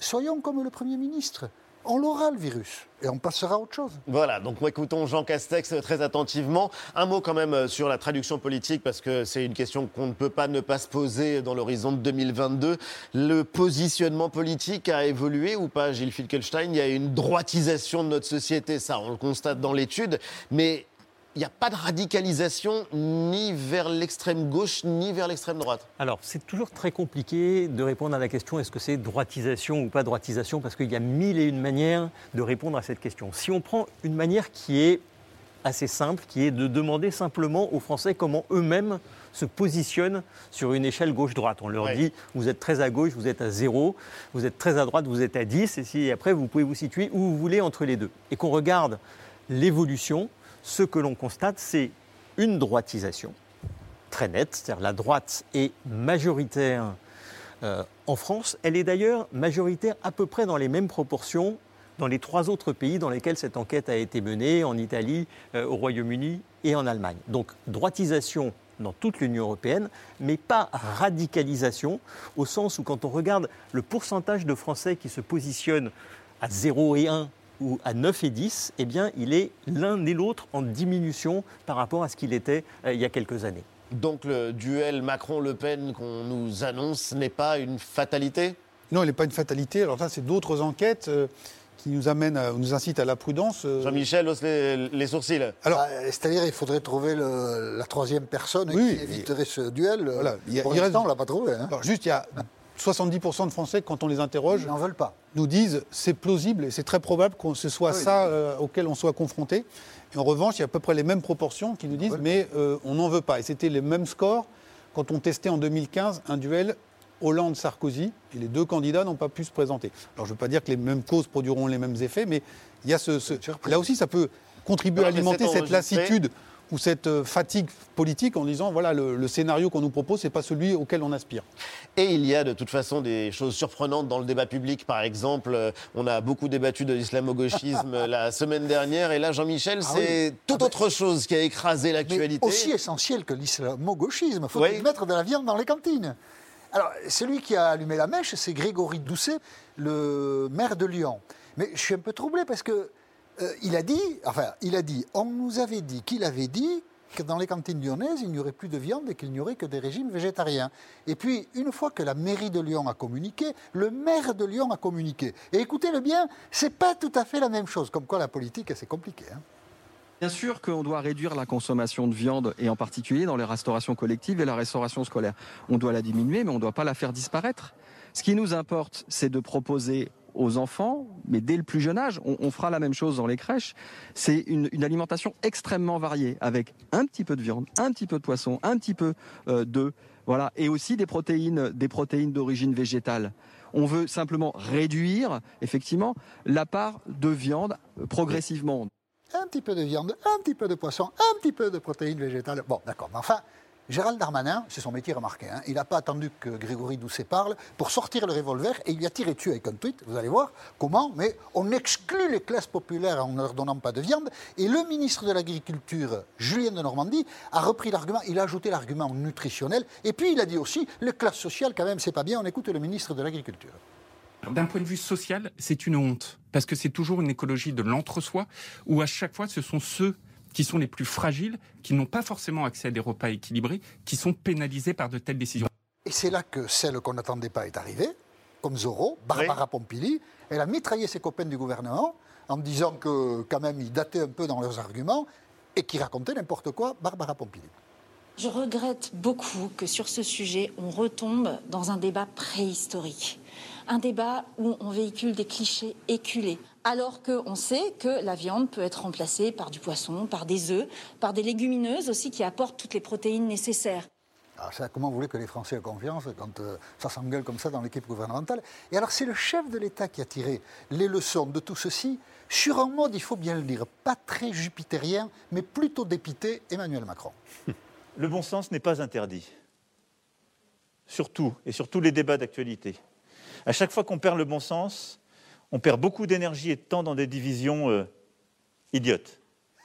[SPEAKER 8] soyons comme le Premier ministre. On l'aura le virus et on passera à autre chose.
[SPEAKER 1] Voilà, donc écoutons Jean Castex très attentivement. Un mot quand même euh, sur la traduction politique, parce que c'est une question qu'on ne peut pas ne pas se poser dans l'horizon de 2022. Le positionnement politique a évolué ou pas, Gilles Finkelstein Il y a une droitisation de notre société, ça on le constate dans l'étude, mais il n'y a pas de radicalisation ni vers l'extrême gauche ni vers l'extrême droite.
[SPEAKER 7] Alors, c'est toujours très compliqué de répondre à la question est-ce que c'est droitisation ou pas droitisation Parce qu'il y a mille et une manières de répondre à cette question. Si on prend une manière qui est assez simple, qui est de demander simplement aux Français comment eux-mêmes se positionnent sur une échelle gauche-droite. On leur
[SPEAKER 1] Ouais.
[SPEAKER 7] dit vous êtes très à gauche, vous êtes à 0, vous êtes très à droite, vous êtes à 10, et si après vous pouvez vous situer où vous voulez entre les deux. Et qu'on regarde l'évolution, ce que l'on constate, c'est une droitisation très nette, c'est-à-dire la droite est majoritaire euh, en France. Elle est d'ailleurs majoritaire à peu près dans les mêmes proportions dans les trois autres pays dans lesquels cette enquête a été menée, en Italie, euh, au Royaume-Uni et en Allemagne. Donc droitisation dans toute l'Union européenne, mais pas radicalisation, au sens où quand on regarde le pourcentage de Français qui se positionnent à 0 et 1 ou à 9 et 10, eh bien, il est l'un et l'autre en diminution par rapport à ce qu'il était euh, il y a quelques années.
[SPEAKER 1] Donc le duel Macron-Le Pen qu'on nous annonce n'est pas une fatalité?
[SPEAKER 10] Non, il n'est pas une fatalité. Alors ça, c'est d'autres enquêtes. euh, qui nous amènent, à- nous incitent à la prudence. euh,
[SPEAKER 1] Jean-Michel hausse les, les sourcils.
[SPEAKER 10] Alors,
[SPEAKER 8] Bah, C'est-à-dire il faudrait trouver le- la troisième personne
[SPEAKER 10] Oui,
[SPEAKER 8] qui éviterait ce duel.
[SPEAKER 10] Voilà, il y a-
[SPEAKER 8] Pour
[SPEAKER 10] il reste-
[SPEAKER 8] on ne l'a pas trouvé. hein.
[SPEAKER 10] Alors juste, il y a 70% de Français, quand on les interroge,
[SPEAKER 8] n'en veulent pas.
[SPEAKER 10] nous disent c'est plausible et c'est très probable que ce soit
[SPEAKER 8] Ah oui.
[SPEAKER 10] ça euh, auquel on soit confronté. Et en revanche, il y a à peu près les mêmes proportions qui nous disent mais euh, on n'en veut pas. Et c'était les mêmes scores quand on testait en 2015 un duel Hollande-Sarkozy et les deux candidats n'ont pas pu se présenter. Alors je ne veux pas dire que les mêmes causes produiront les mêmes effets, mais il y a ce, ce- là aussi ça peut contribuer à alimenter cette lassitude ou cette euh, fatigue politique en disant voilà le, le scénario qu'on nous propose c'est pas celui auquel on aspire.
[SPEAKER 1] Et il y a de toute façon des choses surprenantes dans le débat public. Par exemple, euh, on a beaucoup débattu de l'islamo-gauchisme la semaine dernière. Et là, Jean-Michel,
[SPEAKER 8] Ah
[SPEAKER 1] c'est
[SPEAKER 8] oui.
[SPEAKER 1] toute autre chose qui a écrasé l'actualité.
[SPEAKER 8] Aussi essentiel que l'islamo-gauchisme. faut
[SPEAKER 1] Oui.
[SPEAKER 8] mettre de la viande dans les cantines? Alors, celui qui a allumé la mèche, c'est Grégory Doucet, le maire de Lyon. Mais je suis un peu troublé parce que euh, il a dit, enfin, il a dit, on nous avait dit qu'il avait dit que dans les cantines lyonnaises, il n'y aurait plus de viande et qu'il n'y aurait que des régimes végétariens. Et puis, une fois que la mairie de Lyon a communiqué, le maire de Lyon a communiqué. Et écoutez-le bien, c'est pas tout à fait la même chose. Comme quoi, la politique, c'est compliqué. hein.
[SPEAKER 20] Bien sûr qu'on doit réduire la consommation de viande, et en particulier dans les restaurations collectives et la restauration scolaire. On doit la diminuer, mais on ne doit pas la faire disparaître. Ce qui nous importe, c'est de proposer aux enfants, mais dès le plus jeune âge, on, fera la même chose dans les crèches, c'est une, alimentation extrêmement variée, avec un petit peu de viande, un petit peu de poisson, un petit peu euh, d'œufs, voilà, et aussi des protéines, des protéines d'origine végétale. On veut simplement réduire, effectivement, la part de viande progressivement.
[SPEAKER 8] un petit peu de viande, un petit peu de poisson, un petit peu de protéines végétales. Bon, d'accord. Mais enfin, Gérald Darmanin, c'est son métier remarqué. hein, il n'a pas attendu que Grégory Doucet parle pour sortir le revolver et il a tiré dessus avec un tweet. Vous allez voir comment. Mais on exclut les classes populaires en ne leur donnant pas de viande. Et le ministre de l'Agriculture, Julien de Normandie, a repris l'argument. Il a ajouté l'argument nutritionnel. Et puis il a dit aussi les classes sociales, quand même, c'est pas bien. On écoute le ministre de l'Agriculture.
[SPEAKER 21] D'un point de vue social, c'est une honte, parce que c'est toujours une écologie de l'entre-soi, où à chaque fois, ce sont ceux qui sont les plus fragiles, qui n'ont pas forcément accès à des repas équilibrés, qui sont pénalisés par de telles décisions.
[SPEAKER 8] Et c'est là que celle qu'on n'attendait pas est arrivée, comme Zorro, Barbara Pompili. Elle a mitraillé ses copains du gouvernement en disant que, quand même, ils dataient un peu dans leurs arguments et qu'ils racontaient n'importe quoi, Barbara Pompili.
[SPEAKER 22] Je regrette beaucoup que sur ce sujet, on retombe dans un débat préhistorique. Un débat où on véhicule des clichés éculés. Alors qu'on sait que la viande peut être remplacée par du poisson, par des œufs, par des légumineuses aussi qui apportent toutes les protéines nécessaires.
[SPEAKER 8] Alors ça, comment vous voulez que les Français aient confiance quand euh, ça s'engueule comme ça dans l'équipe gouvernementale? Et alors c'est le chef de l'État qui a tiré les leçons de tout ceci sur un mode, il faut bien le dire, pas très jupitérien, mais plutôt dépité, Emmanuel Macron.
[SPEAKER 23] Le bon sens n'est pas interdit. Surtout, et sur tous les débats d'actualité. À chaque fois qu'on perd le bon sens, on perd beaucoup d'énergie et de temps dans des divisions euh, idiotes.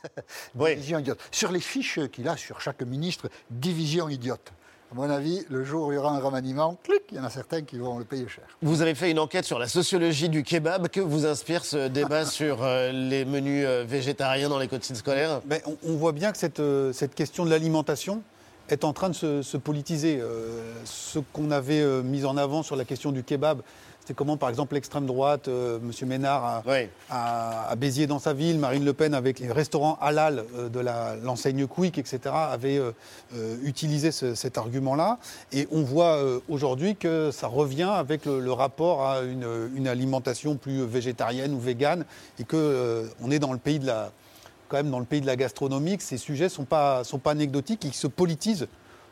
[SPEAKER 8] Division idiote. Sur les fiches qu'il a sur chaque ministre, division idiote. À mon avis, le jour où il y aura un remaniement, clic, il y en a certains qui vont le payer cher.
[SPEAKER 1] Vous avez fait une enquête sur la sociologie du kebab. Que vous inspire ce débat sur euh, les menus euh, végétariens dans les cantines scolaires?
[SPEAKER 10] Ben, on, on voit bien que cette, euh, cette question de l'alimentation est en train de se, se politiser. Euh, ce qu'on avait euh, mis en avant sur la question du kebab, c'était comment, par exemple, l'extrême droite, euh, M. Ménard a, a- a Béziers dans sa ville, Marine Le Pen avec les restaurants halal euh, de l'enseigne Quick, etc., avait euh, utilisé ce- cet argument-là. Et on voit aujourd'hui que ça revient avec le, le rapport à une, une alimentation plus végétarienne ou végane, et que euh, on est dans le pays de la quand même dans le pays de la gastronomie, que ces sujets ne sont pas, sont pas anecdotiques, ils se politisent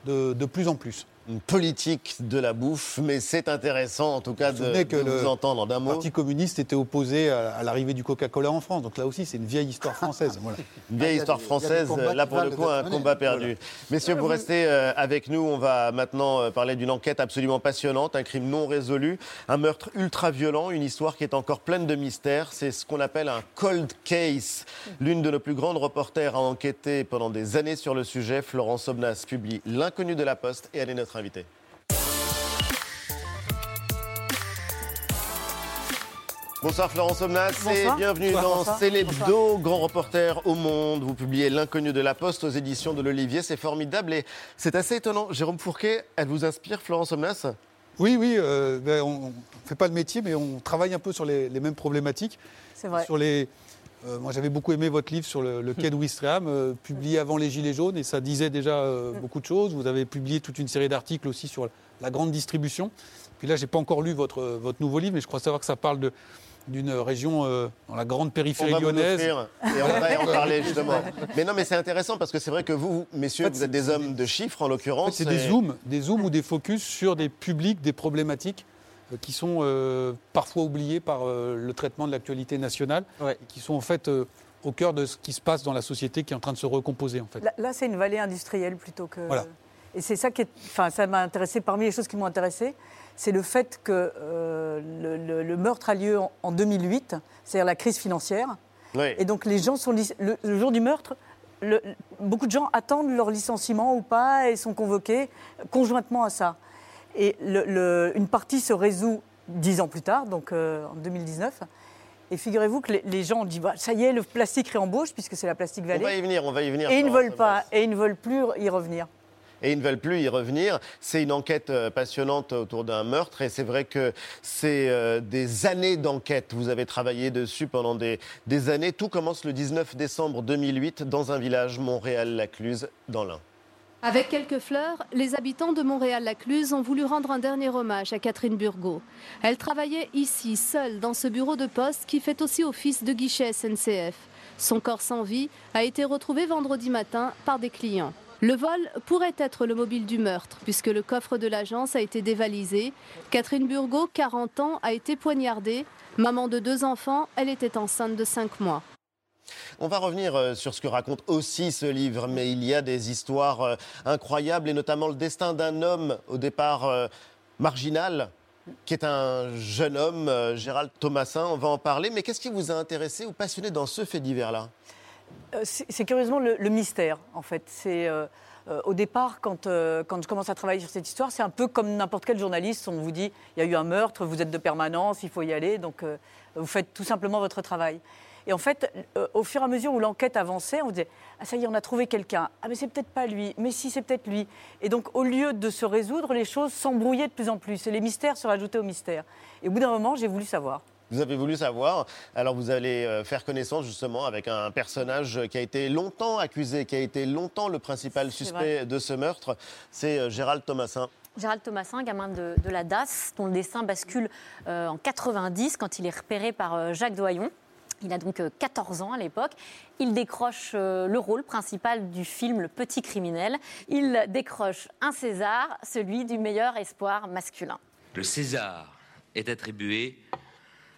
[SPEAKER 10] de, de plus en plus.
[SPEAKER 1] Politique de la bouffe, mais c'est intéressant en tout cas
[SPEAKER 10] Vous
[SPEAKER 1] de,
[SPEAKER 10] que
[SPEAKER 1] de
[SPEAKER 10] le
[SPEAKER 1] vous entendre d'un
[SPEAKER 10] Le
[SPEAKER 1] mot.
[SPEAKER 10] Parti communiste était opposé à, à l'arrivée du Coca-Cola en France. Donc là aussi, c'est une vieille histoire française. Voilà.
[SPEAKER 1] Une vieille
[SPEAKER 8] Ah,
[SPEAKER 1] histoire
[SPEAKER 8] des-
[SPEAKER 1] française, là pour le coup, un combat perdu. Messieurs, vous restez euh, avec nous. On va maintenant euh, parler d'une enquête absolument passionnante, un crime non résolu, un meurtre ultra violent, une histoire qui est encore pleine de mystères. C'est ce qu'on appelle un cold case. L'une de nos plus grandes reporters a enquêté pendant des années sur le sujet. Florence Obnas publie L'inconnu de la Poste et elle est notre invitée. Bonsoir Florence Omnas et
[SPEAKER 24] Bonsoir.
[SPEAKER 1] bienvenue
[SPEAKER 24] Bonsoir,
[SPEAKER 1] dans. Célébdo, grand reporter au monde. Vous publiez L'inconnu de la Poste aux éditions de l'Olivier, c'est formidable et c'est assez étonnant. Jérôme Fourquet, elle vous inspire Florence Omnas?
[SPEAKER 10] Oui, oui, euh, ben, on ne fait pas le métier, mais on travaille un peu sur les, les mêmes problématiques.
[SPEAKER 24] C'est vrai.
[SPEAKER 10] Sur les, euh, moi, j'avais beaucoup aimé votre livre sur le, le quai de Ouistreham, euh, publié avant les Gilets jaunes, et ça disait déjà euh, beaucoup de choses. Vous avez publié toute une série d'articles aussi sur la grande distribution. Puis là, j'ai pas encore lu votre, votre nouveau livre, mais je crois savoir que ça parle de d'une région euh, dans la grande
[SPEAKER 1] On
[SPEAKER 10] périphérie
[SPEAKER 1] va vous
[SPEAKER 10] lyonnaise.
[SPEAKER 1] et on va en parler justement. Mais non, mais c'est intéressant parce que c'est vrai que vous, messieurs, vous êtes des hommes de chiffres en
[SPEAKER 10] En fait,
[SPEAKER 1] l'occurrence.
[SPEAKER 10] c'est des zooms, des zooms ou des focus sur des publics, des problématiques qui sont euh, parfois oubliées par euh, le traitement de l'actualité nationale, et qui sont en fait euh, au cœur de ce qui se passe dans la société qui est en train de se recomposer en fait.
[SPEAKER 24] Là, là, c'est une vallée industrielle plutôt que.
[SPEAKER 10] Voilà.
[SPEAKER 24] Et c'est ça qui est. Enfin, ça m'a intéressé. Parmi les choses qui m'ont intéressé, c'est le fait que euh, le, le- le meurtre a lieu en, en 2008, c'est-à-dire la crise financière.
[SPEAKER 1] Oui.
[SPEAKER 24] Et donc les gens sont le, le jour du meurtre. le- beaucoup de gens attendent leur licenciement ou pas et sont convoqués conjointement à ça. Et le- le- une partie se résout dix ans plus tard, donc euh, en 2019. Et figurez-vous que les, les gens ont dit bah, ça y est, le plastique réembauche puisque c'est la plastique
[SPEAKER 1] On
[SPEAKER 24] vallée.
[SPEAKER 1] va y venir, on va y venir.
[SPEAKER 24] Et ils ne veulent pas, et ils ne veulent plus y revenir.
[SPEAKER 1] et ils ne veulent plus y revenir. C'est une enquête euh, passionnante autour d'un meurtre et c'est vrai que c'est euh, des années d'enquête. Vous avez travaillé dessus pendant des, des années. Tout commence le 19 décembre 2008 dans un village Montréal-Lacluse dans l'Ain.
[SPEAKER 25] Avec quelques fleurs, les habitants de Montréal-Lacluse ont voulu rendre un dernier hommage à Catherine Burgot. Elle travaillait ici, seule, dans ce bureau de poste qui fait aussi office de guichet SNCF. Son corps sans vie a été retrouvé vendredi matin par des clients. Le vol pourrait être le mobile du meurtre, puisque le coffre de l'agence a été dévalisé. Catherine Burgot, 40 ans, a été poignardée. Maman de deux enfants, elle était enceinte de 5 mois.
[SPEAKER 1] On va revenir euh, sur ce que raconte aussi ce livre, mais il y a des histoires euh, incroyables et notamment le destin d'un homme au départ euh, marginal qui est un jeune homme, Gérald Thomasin. On va en parler, mais qu'est-ce qui vous a intéressé ou passionné dans ce fait divers-là?
[SPEAKER 24] C'est curieusement le, mystère, en fait. C'est au départ, quand, quand je commence à travailler sur cette histoire, c'est un peu comme n'importe quel journaliste. On vous dit, il y a eu un meurtre, vous êtes de permanence, il faut y aller, donc vous faites tout simplement votre travail. Et en fait, euh, au fur et à mesure où l'enquête avançait, on disait, ah ça y est, on a trouvé quelqu'un. Ah mais c'est peut-être pas lui, mais si c'est peut-être lui. Et donc, au lieu de se résoudre, les choses s'embrouillaient de plus en plus, et les mystères se rajoutaient aux mystères. Et au bout d'un moment, j'ai voulu savoir.
[SPEAKER 1] Vous avez voulu savoir, alors vous allez euh, faire connaissance justement avec un personnage qui a été longtemps accusé, qui a été longtemps le principal suspect
[SPEAKER 6] vrai.
[SPEAKER 1] de ce meurtre, c'est euh, Gérald Thomasin.
[SPEAKER 6] Gérald Thomasin, gamin de, de la DAS, dont le destin bascule euh, en 90 quand il est repéré par euh, Jacques Doyon. Il a donc euh, 14 ans à l'époque. Il décroche euh, le rôle principal du film Le Petit Criminel. Il décroche un César, celui du meilleur espoir masculin.
[SPEAKER 26] Le César est attribué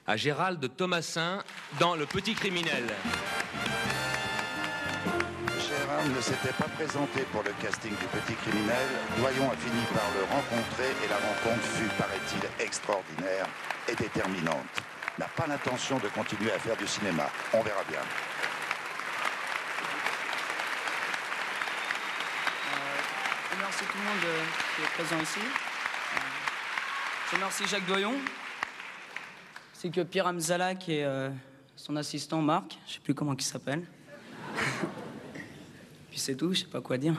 [SPEAKER 26] à Gérald Thomasin dans Le Petit Criminel.
[SPEAKER 27] Gérard ne s'était pas présenté pour le casting du Petit Criminel. Doyon a fini par le rencontrer et la rencontre fut, paraît-il, extraordinaire et déterminante. N'a pas l'intention de continuer à faire du cinéma. On verra bien.
[SPEAKER 28] Je remercie tout le monde euh, qui est présent ici. Euh, Je remercie Jacques Doyon. C'est que Pierre Amzala, qui est euh, son assistant Marc, je sais plus comment il s'appelle. Puis c'est tout, je sais pas quoi dire.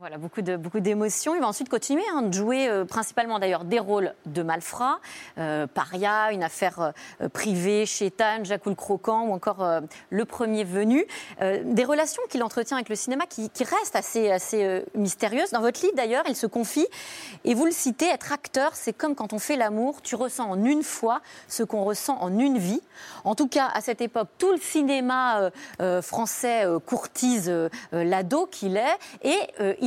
[SPEAKER 6] Voilà, beaucoup de beaucoup d'émotions. Il va ensuite continuer hein, de jouer euh, principalement d'ailleurs des rôles de malfrats, euh, Paria, une affaire euh, privée, Chétane, Jacques Croquant ou encore euh, Le Premier Venu. Des relations qu'il entretient avec le cinéma qui, restent assez, assez mystérieuses. Dans votre livre d'ailleurs, il se confie, et vous le citez, être acteur, c'est comme quand on fait l'amour, tu ressens en une fois ce qu'on ressent en une vie. En tout cas, à cette époque, tout le cinéma français courtise l'ado qu'il est, et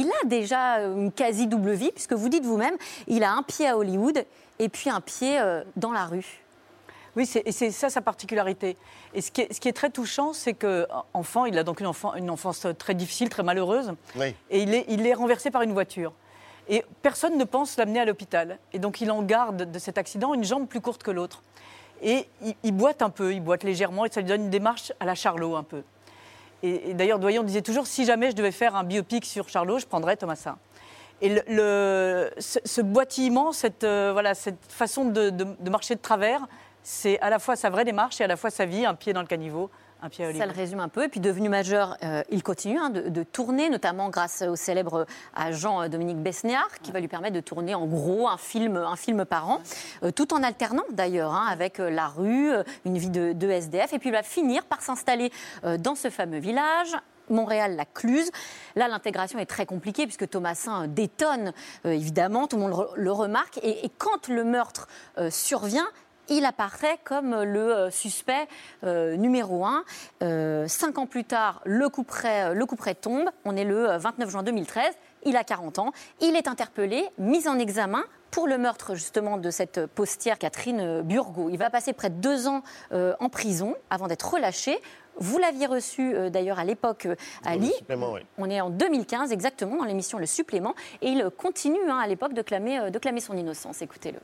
[SPEAKER 6] il a déjà euh, une quasi double vie, puisque vous dites vous-même, il a un pied à Hollywood et puis un pied euh, dans la rue.
[SPEAKER 24] Oui, c'est- et c'est ça sa particularité. Et ce qui est, ce qui est très touchant, c'est qu'enfant, il a donc une, enfant- une enfance très difficile, très malheureuse,
[SPEAKER 1] Oui.
[SPEAKER 24] et il est, il est renversé par une voiture. Et personne ne pense l'amener à l'hôpital. Et donc il en garde de cet accident une jambe plus courte que l'autre. Et il, il boite un peu, il boite légèrement, et ça lui donne une démarche à la Charlot un peu. Et, d'ailleurs, Doyon disait toujours, si jamais je devais faire un biopic sur Charlot, je prendrais Thomasin. Et le, ce boitillement, cette, euh, voilà, cette façon de, de- de marcher de travers, c'est à la fois sa vraie démarche et à la fois sa vie, un pied dans le caniveau, un pied à
[SPEAKER 6] Ça le résume un peu. Et puis devenu majeur, euh, il continue hein, de, de tourner, notamment grâce au célèbre agent euh, Dominique Besnéard, qui va lui permettre de tourner en gros un film, un film par an, euh, tout en alternant d'ailleurs hein, avec la rue, une vie de, de SDF. Et puis il va finir par s'installer dans ce fameux village. Montréal, la Cluse. Là, l'intégration est très compliquée puisque Thomasin détonne, euh, évidemment, tout le monde le- le remarque. Et, et quand le meurtre euh, survient, il apparaît comme le euh, suspect euh, numéro un. Euh, cinq ans plus tard, le coup, près, le coup près tombe. On est le euh, 29 juin 2013. Il a 40 ans. Il est interpellé, mis en examen pour le meurtre justement de cette postière Catherine Burgot. Il va passer près de deux ans euh, en prison avant d'être relâché. Vous l'aviez reçu euh, d'ailleurs à l'époque euh,
[SPEAKER 1] supplément, oui.
[SPEAKER 6] On est en 2015 exactement dans l'émission Le Supplément et il continue hein, à l'époque de clamer, de clamer son innocence. Écoutez-le.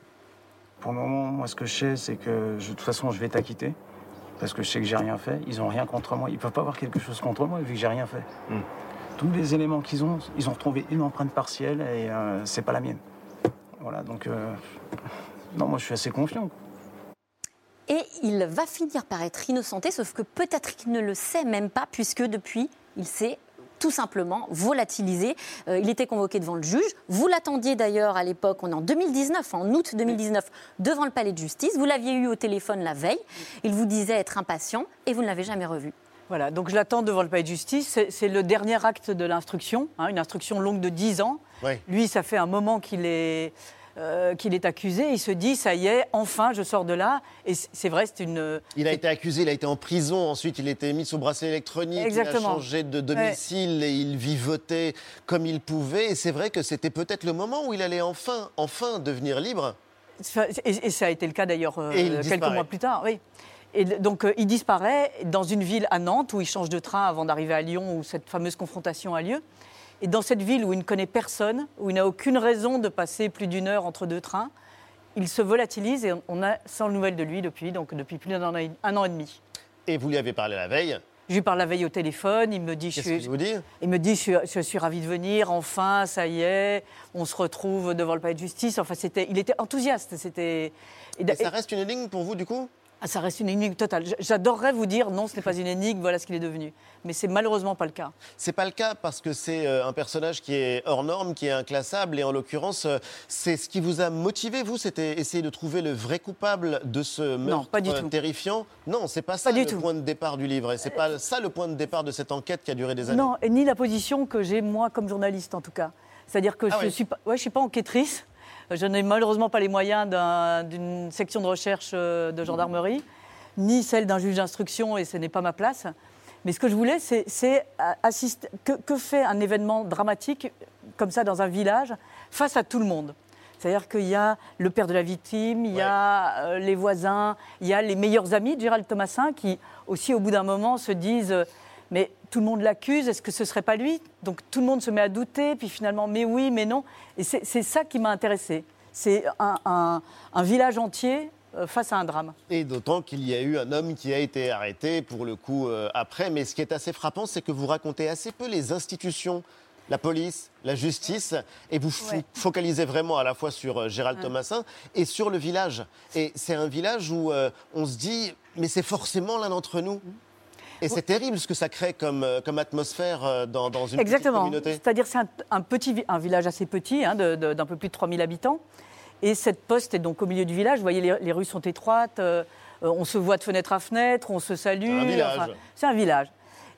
[SPEAKER 29] Pour le moment, moi, ce que je sais, c'est que je- de toute façon, je vais t'acquitter. Parce que je sais que j'ai rien fait. Ils ont rien contre moi. Ils peuvent pas avoir quelque chose contre moi vu que j'ai rien fait. Tous les éléments qu'ils ont, ils ont retrouvé une empreinte partielle et euh, c'est pas la mienne. Voilà, donc. euh, non, moi, je suis assez confiant.
[SPEAKER 6] Et il va finir par être innocenté, sauf que peut-être qu'il ne le sait même pas, puisque depuis, il s'est tout simplement volatilisé. Euh, il était convoqué devant le juge. Vous l'attendiez d'ailleurs à l'époque, on est en 2019, en août 2019, devant le palais de justice. Vous l'aviez eu au téléphone la veille. Il vous disait être impatient et vous ne l'avez jamais revu.
[SPEAKER 24] Voilà, donc je l'attends devant le palais de justice. C'est- le dernier acte de l'instruction, hein, une instruction longue de 10 ans.
[SPEAKER 1] Oui.
[SPEAKER 24] Lui, ça fait un moment qu'il est, euh, qu'il est accusé. Il se dit, ça y est, enfin, je sors de là. Et c'est vrai, c'est une...
[SPEAKER 1] Il a été accusé, il a été en prison, ensuite il a été mis sous bracelet électronique,
[SPEAKER 24] Exactement.
[SPEAKER 1] il a changé de domicile et il vivotait comme il pouvait. Et c'est vrai que c'était peut-être le moment où il allait enfin, enfin devenir libre.
[SPEAKER 24] Et, et ça a été le cas d'ailleurs euh, quelques
[SPEAKER 1] disparaît.
[SPEAKER 24] mois plus tard. Oui. Et donc euh, il disparaît dans une ville à Nantes où il change de train avant d'arriver à Lyon où cette fameuse confrontation a lieu. Et dans cette ville où il ne connaît personne, où il n'a aucune raison de passer plus d'une heure entre deux trains, il se volatilise et on a sans nouvelles de lui depuis, donc depuis plus d'un an, et- un an et demi.
[SPEAKER 1] Et vous lui avez parlé la veille?
[SPEAKER 24] Je lui parle la veille au téléphone, il me dit, je
[SPEAKER 1] Qu'est-ce
[SPEAKER 24] suis,
[SPEAKER 1] qu'il vous dit?
[SPEAKER 24] il me dit, je suis, je suis ravi de venir, enfin, ça y est, on se retrouve devant le palais de justice. Enfin, c'était, il était enthousiaste. C'était.
[SPEAKER 1] Et ça reste une énigme pour vous du coup?
[SPEAKER 24] Ah, ça reste une énigme totale. J'adorerais vous dire non, ce n'est pas une énigme, voilà ce qu'il est devenu. Mais c'est malheureusement pas le cas.
[SPEAKER 1] C'est pas le cas parce que c'est euh, un personnage qui est hors norme, qui est inclassable. Et en l'occurrence, euh, c'est ce qui vous a motivé, vous, c'était essayer de trouver le vrai coupable de ce meurtre
[SPEAKER 24] pas du
[SPEAKER 1] euh,
[SPEAKER 24] tout.
[SPEAKER 1] terrifiant. Non, c'est pas ça
[SPEAKER 24] du
[SPEAKER 1] le
[SPEAKER 24] tout.
[SPEAKER 1] point de départ du livre. Et c'est pas ça le point de départ de cette enquête qui a duré des années.
[SPEAKER 24] Non, et ni la position que j'ai moi comme journaliste en tout cas. C'est-à-dire que
[SPEAKER 1] Ah
[SPEAKER 24] je ne
[SPEAKER 1] oui.
[SPEAKER 24] suis pas, ouais, je suis pas enquêtrice. Je n'ai malheureusement pas les moyens d'un- d'une section de recherche euh, de gendarmerie, ni celle d'un juge d'instruction, et ce n'est pas ma place. Mais ce que je voulais, c'est- euh, assister. Que, que fait un événement dramatique comme ça dans un village face à tout le monde? C'est-à-dire qu'il y a le père de la victime, il y a euh, les voisins, il y a les meilleurs amis de Gérald Thomasin qui aussi au bout d'un moment se disent mais tout le monde l'accuse, est-ce que ce serait pas lui? Donc tout le monde se met à douter, puis finalement mais oui, mais non. Et c'est ça qui m'a intéressée. C'est un, un- un village entier euh, face à un drame.
[SPEAKER 1] Et d'autant qu'il y a eu un homme qui a été arrêté pour le coup euh, après. Mais ce qui est assez frappant, c'est que vous racontez assez peu les institutions, la police, la justice, et vous
[SPEAKER 24] Ouais.
[SPEAKER 1] focalisez vraiment à la fois sur euh, Gérald
[SPEAKER 24] Ouais.
[SPEAKER 1] Thomasin et sur le village. Et c'est un village où euh, on se dit, mais c'est forcément l'un d'entre nous. Et c'est terrible ce que ça crée comme, euh, comme atmosphère euh, dans, dans une
[SPEAKER 24] Exactement.
[SPEAKER 1] communauté.
[SPEAKER 24] C'est-à-dire c'est un, un petit, un village assez petit, hein, d'un peu plus de 3000 habitants. Et cette poste est donc au milieu du village. Vous voyez, les, les rues sont étroites, euh, on se voit de fenêtre à fenêtre, on se salue.
[SPEAKER 1] C'est un village.
[SPEAKER 24] enfin, c'est un village.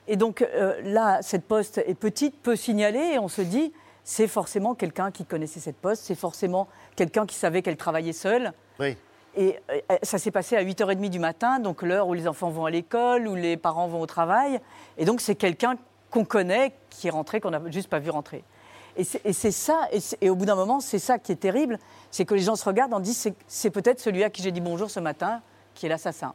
[SPEAKER 24] Et donc euh, là, cette poste est petite, peut signaler, et on se dit, c'est forcément quelqu'un qui connaissait cette poste, c'est forcément quelqu'un qui savait qu'elle travaillait seule.
[SPEAKER 1] Oui.
[SPEAKER 24] Et euh, ça s'est passé à 8h30 du matin, donc l'heure où les enfants vont à l'école, où les parents vont au travail. Et donc c'est quelqu'un qu'on connaît, qui est rentré, qu'on n'a juste pas vu rentrer. Et c'est ça, et, au bout d'un moment, c'est ça qui est terrible, c'est que les gens se regardent en disent c'est- peut-être celui à qui j'ai dit bonjour ce matin qui est l'assassin.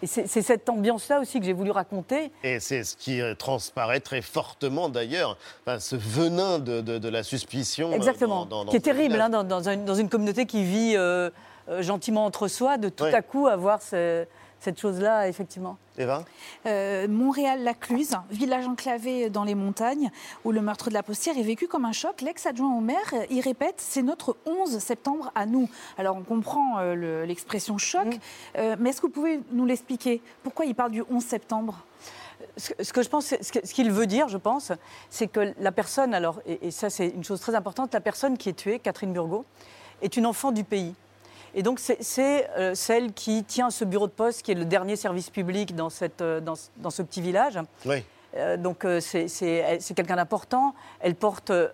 [SPEAKER 24] Et c'est cette ambiance-là aussi que j'ai voulu raconter.
[SPEAKER 1] Et c'est ce qui transparaît très fortement d'ailleurs, Enfin, ce venin de, de- de la suspicion. euh,
[SPEAKER 24] Exactement.
[SPEAKER 1] dans- dans- dans
[SPEAKER 24] qui est terrible hein, dans, une, dans une communauté qui vit euh, gentiment entre soi, de tout à coup avoir ce- cette chose-là, effectivement.
[SPEAKER 1] Eva
[SPEAKER 30] Euh, Montréal-Lacluse, village enclavé dans les montagnes, où le meurtre de la postière est vécu comme un choc. L'ex-adjoint au maire, euh, il répète, c'est notre 11 septembre à nous. Alors on comprend euh, le- l'expression choc,
[SPEAKER 24] Mmh.
[SPEAKER 30] euh, mais est-ce que vous pouvez nous l'expliquer? Pourquoi il parle du 11 septembre?
[SPEAKER 24] Ce que, je pense, ce qu'il veut dire, je pense, c'est que la personne, alors, et, et ça c'est une chose très importante, la personne qui est tuée, Catherine Burgot, est une enfant du pays. Et donc c'est- euh, celle qui tient ce bureau de poste, qui est le dernier service public dans, cette, euh, dans, ce- dans ce petit village.
[SPEAKER 1] Oui.
[SPEAKER 24] Euh, donc euh, c'est quelqu'un d'important. Elle porte euh,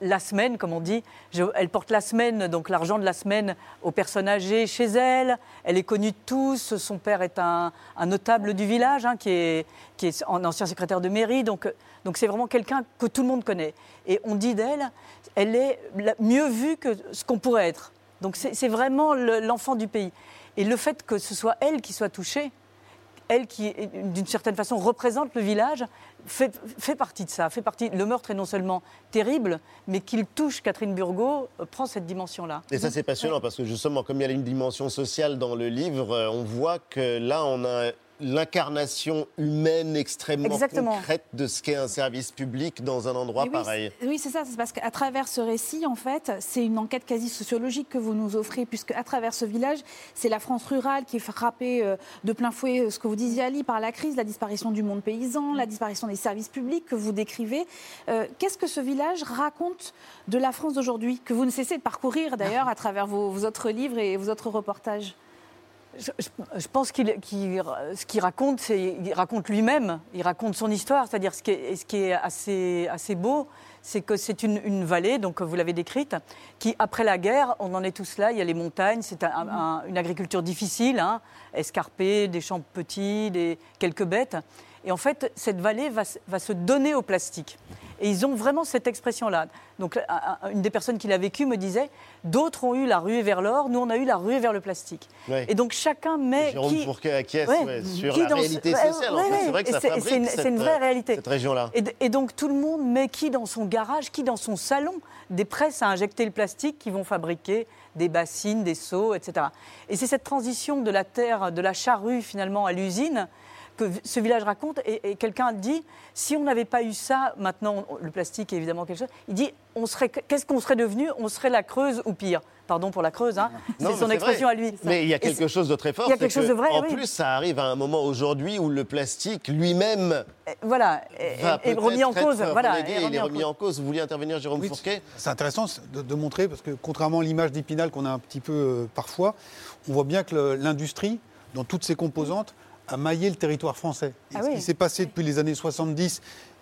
[SPEAKER 24] la semaine, comme on dit. Je- elle porte la semaine, donc l'argent de la semaine aux personnes âgées chez elle. Elle est connue de tous. Son père est un, un notable du village, hein, qui, est, qui est un ancien secrétaire de mairie. Donc donc c'est vraiment quelqu'un que tout le monde connaît. Et on dit d'elle, elle est mieux vue que ce qu'on pourrait être. Donc c'est vraiment le- l'enfant du pays. Et le fait que ce soit elle qui soit touchée, elle qui, d'une certaine façon, représente le village, fait, fait partie de ça. Fait partie, le meurtre est non seulement terrible, mais qu'il touche Catherine Burgot euh, prend cette dimension-là.
[SPEAKER 1] Et ça, c'est passionnant parce que justement, comme il y a une dimension sociale dans le livre, euh, on voit que là, on a l'incarnation humaine extrêmement
[SPEAKER 30] Exactement.
[SPEAKER 1] concrète de ce qu'est un service public dans un endroit
[SPEAKER 30] oui,
[SPEAKER 1] pareil.
[SPEAKER 30] Oui, c'est ça. C'est parce qu'à travers ce récit, en fait, c'est une enquête quasi sociologique que vous nous offrez, puisque à travers ce village, c'est la France rurale qui est frappée euh, de plein fouet, euh, ce que vous disiez, Ali, par la crise, la disparition du monde paysan, la disparition des services publics que vous décrivez. Euh, Qu'est-ce que ce village raconte de la France d'aujourd'hui, que vous ne cessez de parcourir d'ailleurs à travers vos, vos autres livres et vos autres reportages?
[SPEAKER 24] Je, pense qu'il, ce qu'il raconte, c'est il raconte lui-même, il raconte son histoire. C'est-à-dire ce qui est, assez, assez beau, c'est que c'est une, vallée, donc vous l'avez décrite, qui après la guerre, on en est tous là. Il y a les montagnes, c'est un- un- une agriculture difficile, hein, escarpée, des champs petits, des, quelques bêtes. Et en fait, cette vallée va, se- va se donner au plastique. Et ils ont vraiment cette expression-là. Donc, un- un- une des personnes qui l'a vécu me disait d'autres ont eu la ruée vers l'or, nous on a eu la ruée vers le plastique.
[SPEAKER 1] Ouais.
[SPEAKER 24] Et donc chacun met.
[SPEAKER 1] Jérôme
[SPEAKER 24] qui...
[SPEAKER 1] Fourquet acquiesce
[SPEAKER 24] Ouais.
[SPEAKER 1] ouais, sur la
[SPEAKER 24] ce-
[SPEAKER 1] réalité sociale. En fait, c'est vrai que ça
[SPEAKER 24] c'est-
[SPEAKER 1] fabrique
[SPEAKER 24] une-
[SPEAKER 1] cette,
[SPEAKER 24] c'est une vraie
[SPEAKER 1] euh,
[SPEAKER 24] réalité.
[SPEAKER 1] cette région-là.
[SPEAKER 24] Et donc tout le monde met qui dans son garage, qui dans son salon des presses à injecter le plastique qui vont fabriquer des bassines, des seaux, etc. Et c'est cette transition de la terre, de la charrue finalement à l'usine que ce village raconte. Et, et quelqu'un dit, si on n'avait pas eu ça, maintenant le plastique est évidemment quelque chose, il dit, on serait, qu'est-ce qu'on serait devenu? On serait la Creuse ou pire. Pardon pour la Creuse, hein. C'est son expression
[SPEAKER 1] vrai.
[SPEAKER 24] à lui.
[SPEAKER 1] Mais il y a quelque chose de très fort.
[SPEAKER 24] Il y a quelque chose
[SPEAKER 1] que,
[SPEAKER 24] de vrai,
[SPEAKER 1] En
[SPEAKER 24] oui.
[SPEAKER 1] plus, ça arrive à un moment aujourd'hui où le plastique lui-même
[SPEAKER 24] Voilà, est, remis en cause. Voilà,
[SPEAKER 1] relégué, il est remis en cause. Vous vouliez intervenir, Jérôme
[SPEAKER 10] Oui,
[SPEAKER 1] Fourquet?
[SPEAKER 10] C'est intéressant de, de montrer, parce que contrairement à l'image d'Épinal qu'on a un petit peu euh, parfois, on voit bien que l'industrie, dans toutes ses composantes, a maillé le territoire français.
[SPEAKER 24] Ah
[SPEAKER 10] ce
[SPEAKER 24] oui.
[SPEAKER 10] qui s'est passé depuis les années 70,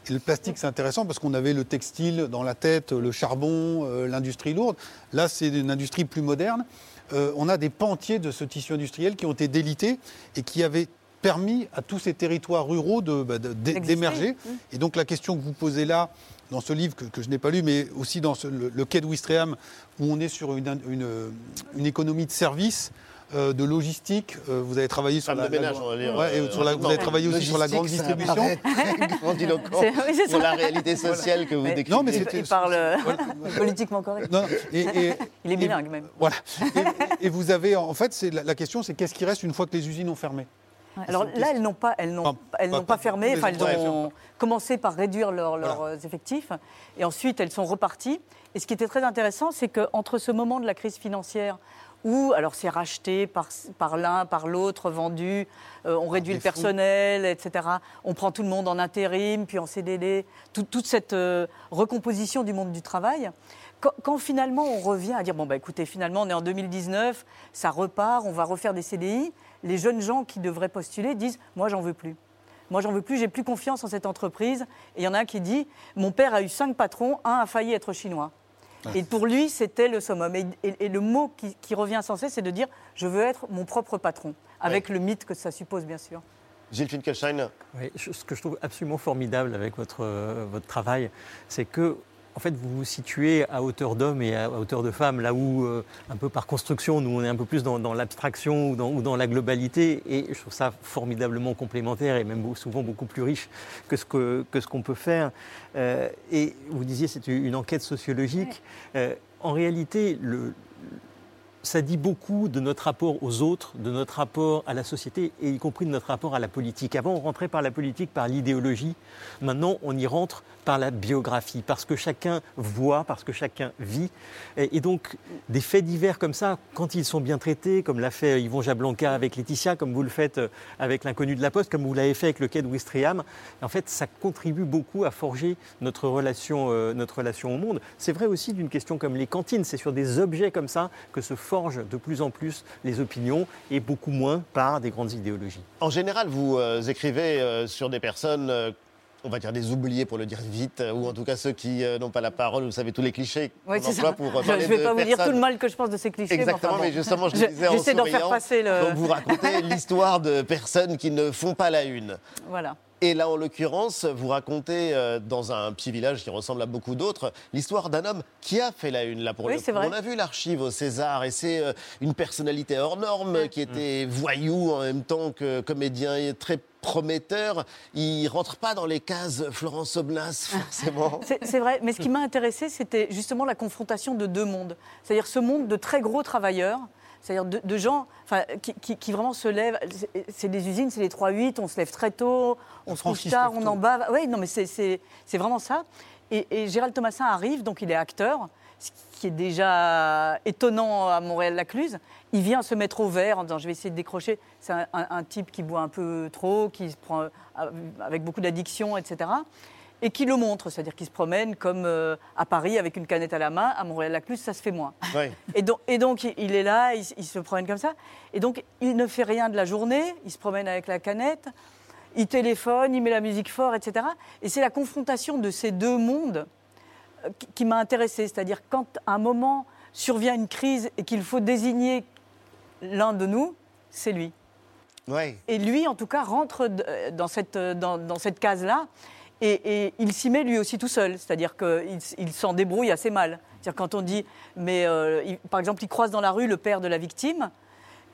[SPEAKER 10] et le plastique c'est intéressant parce qu'on avait le textile dans la tête, le charbon, euh, l'industrie lourde. Là c'est une industrie plus moderne. Euh, on a des pans entiers de ce tissu industriel qui ont été délités et qui avaient permis à tous ces territoires ruraux de, bah, d'émerger.
[SPEAKER 24] Mmh.
[SPEAKER 10] Et donc la question que vous posez là, dans ce livre que, que je n'ai pas lu, mais aussi dans ce- le, le quai de Ouistreham, où on est sur une, une- une économie de services, euh, de logistique. Euh, vous avez travaillé sur
[SPEAKER 1] Femme
[SPEAKER 10] la,
[SPEAKER 1] de ménage,
[SPEAKER 10] la-
[SPEAKER 1] on va dire,
[SPEAKER 10] Ouais,
[SPEAKER 1] euh,
[SPEAKER 10] sur la- vous avez travaillé aussi sur la grande distribution.
[SPEAKER 1] grandiloquent
[SPEAKER 24] oui,
[SPEAKER 1] pour la réalité sociale que vous
[SPEAKER 24] Mais-
[SPEAKER 1] décrivez.
[SPEAKER 10] Non, mais
[SPEAKER 24] Il, il parle politiquement correct.
[SPEAKER 10] Non, non, et- et-
[SPEAKER 24] il est
[SPEAKER 10] et-
[SPEAKER 24] bilingue même.
[SPEAKER 10] Voilà. Et, et vous avez, en fait, la, la question, c'est qu'est-ce qui reste une fois que les usines ont fermé?
[SPEAKER 24] Alors là, elles n'ont pas, elles n'ont, elles
[SPEAKER 10] pas-
[SPEAKER 24] n'ont pas
[SPEAKER 10] pas
[SPEAKER 24] fermé. Enfin, elles ont commencé par réduire leur- leurs effectifs, et ensuite elles sont reparties. Et ce qui était très intéressant, c'est qu'entre ce moment de la crise financière où alors c'est racheté par, par l'un, par l'autre, vendu, euh, on réduit le personnel, etc. On prend tout le monde en intérim, puis en CDD, tout- toute cette euh, recomposition du monde du travail. Quand, quand finalement on revient à dire bon bah écoutez finalement on est en 2019, ça repart, on va refaire des CDI, les jeunes gens qui devraient postuler disent moi j'en veux plus. Moi j'en veux plus, j'ai plus confiance en cette entreprise. Et il y en a un qui dit mon père a eu cinq patrons, un a failli être chinois. Et pour lui, c'était le summum. Et, et- et le mot qui, qui revient sans cesse, c'est de dire je veux être mon propre patron, avec le mythe que ça suppose, bien sûr.
[SPEAKER 1] Gilles Finkelstein.
[SPEAKER 7] Oui, je- ce que je trouve absolument formidable avec votre, euh, votre travail, c'est que en fait, vous vous situez à hauteur d'homme et à hauteur de femme, là où, euh, un peu par construction, nous, on est un peu plus dans, dans l'abstraction ou dans, ou dans la globalité. Et je trouve ça formidablement complémentaire et même souvent beaucoup plus riche que ce que, que ce qu'on peut faire. Euh, et vous disiez, c'est une enquête sociologique. Euh, en réalité, le, ça dit beaucoup de notre rapport aux autres, de notre rapport à la société et y compris de notre rapport à la politique. Avant, on rentrait par la politique, par l'idéologie. Maintenant, on y rentre par la biographie, parce que chacun voit, parce que chacun vit. Et, donc, des faits divers comme ça, quand ils sont bien traités, comme l'a fait Yvon Jablanca avec Laetitia, comme vous le faites euh, avec l'inconnu de la Poste, comme vous l'avez fait avec le quai de Ouistreham, en fait, ça contribue beaucoup à forger notre relation, euh, notre relation au monde. C'est vrai aussi d'une question comme les cantines. C'est sur des objets comme ça que se forgent de plus en plus les opinions et beaucoup moins par des grandes idéologies.
[SPEAKER 1] En général, vous euh, écrivez sur des personnes, on va dire des oubliés pour le dire vite, ou en tout cas ceux qui euh, n'ont pas la parole. Vous savez tous les clichés
[SPEAKER 24] Oui,
[SPEAKER 1] qu'on
[SPEAKER 24] c'est
[SPEAKER 1] emploie
[SPEAKER 24] ça.
[SPEAKER 1] pour
[SPEAKER 24] Je ne vais pas vous dire tout le mal que je pense de ces clichés.
[SPEAKER 1] Exactement,
[SPEAKER 24] enfin bon.
[SPEAKER 1] mais justement, je
[SPEAKER 24] Je-
[SPEAKER 1] disais en
[SPEAKER 24] d'en faire
[SPEAKER 1] souriant.
[SPEAKER 24] passer le.
[SPEAKER 1] Donc vous racontez l'histoire de personnes qui ne font pas la une.
[SPEAKER 24] Voilà.
[SPEAKER 1] Et là, en l'occurrence, vous racontez euh, dans un petit village qui ressemble à beaucoup d'autres l'histoire d'un homme qui a fait la une là pour
[SPEAKER 24] Oui,
[SPEAKER 1] le coup.
[SPEAKER 24] vrai.
[SPEAKER 1] On a vu l'archive au César et c'est euh, une personnalité hors norme qui était voyou en même temps que comédien et très prometteur. Il rentre pas dans les cases Florence Obnas forcément.
[SPEAKER 24] C'est c'est vrai, mais ce qui m'a intéressé, c'était justement la confrontation de deux mondes. C'est-à-dire ce monde de très gros travailleurs, c'est-à-dire de, de gens enfin, qui, qui- qui vraiment se lèvent. C'est- des usines, c'est les 3-8, on se lève très tôt, on se couche tard, on en bave. Oui, non, mais c'est- vraiment ça. Et, et Gérald Thomasin arrive, donc il est acteur, ce qui est déjà étonnant à Montréal-Lacluse. Il vient se mettre au vert en disant je vais essayer de décrocher. C'est un, un- un type qui boit un peu trop, qui se prend euh, avec beaucoup d'addiction, etc. Et qui le montre, c'est-à-dire qu'il se promène comme euh, à Paris avec une canette à la main. À Montréal-Lacluse, ça se fait moins. Et donc, et donc, il- est là, il, se promène comme ça. Et donc, il ne fait rien de la journée, il se promène avec la canette, il téléphone, il met la musique fort, etc. Et c'est la confrontation de ces deux mondes euh, qui, qui m'a intéressée. C'est-à-dire, quand à un moment survient une crise et qu'il faut désigner l'un de nous, c'est lui. Et lui, en tout cas, rentre euh, dans cette, dans, dans cette case-là. Et, et il s'y met lui aussi tout seul. C'est-à-dire qu'il il s'en débrouille assez mal. C'est-à-dire quand on dit, mais euh, il- par exemple, il croise dans la rue le père de la victime,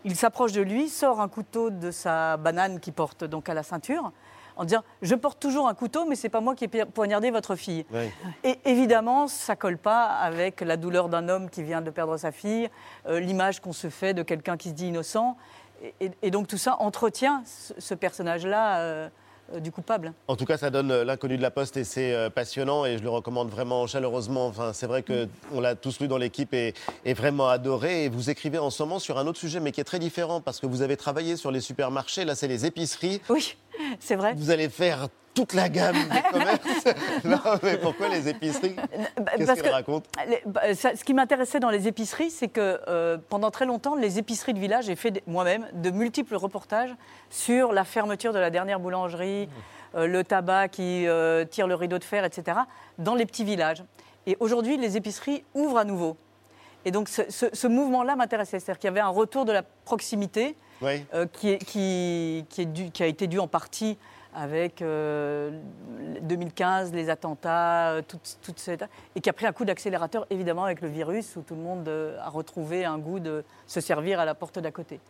[SPEAKER 24] il s'approche de lui, sort un couteau de sa banane qu'il porte donc à la ceinture, en disant Je porte toujours un couteau, mais c'est pas moi qui ai poignardé votre fille. Et évidemment, ça colle pas avec la douleur d'un homme qui vient de perdre sa fille, euh, l'image qu'on se fait de quelqu'un qui se dit innocent. Et, donc tout ça entretient ce, ce personnage-là euh, du coupable.
[SPEAKER 1] En tout cas, ça donne euh, l'inconnu de la Poste et c'est euh, passionnant et je le recommande vraiment chaleureusement. Enfin, c'est vrai que on l'a tous lu dans l'équipe et, et vraiment adoré. Et vous écrivez en ce moment sur un autre sujet, mais qui est très différent parce que vous avez travaillé sur les supermarchés. Là, c'est les épiceries.
[SPEAKER 24] Oui, c'est vrai.
[SPEAKER 1] Vous allez faire toute la gamme des commerces. non, mais pourquoi les épiceries? Qu'est-ce
[SPEAKER 24] parce
[SPEAKER 1] qu'elles
[SPEAKER 24] que-
[SPEAKER 1] racontent
[SPEAKER 24] Les- bah, ça- ce qui m'intéressait dans les épiceries, c'est que euh, pendant très longtemps, les épiceries de village, j'ai fait moi-même de multiples reportages sur la fermeture de la dernière boulangerie, euh, le tabac qui euh, tire le rideau de fer, etc., dans les petits villages. Et aujourd'hui, les épiceries ouvrent à nouveau. Et donc ce, ce- ce mouvement-là m'intéressait, c'est-à-dire qu'il y avait un retour de la proximité
[SPEAKER 1] Oui.
[SPEAKER 24] euh, qui, est- qui- qui est dû- qui a été dû en partie avec euh, 2015, les attentats, euh, toute, toute cette- et qui a pris un coup d'accélérateur évidemment avec le virus où tout le monde euh, a retrouvé un goût de se servir à la porte d'à côté.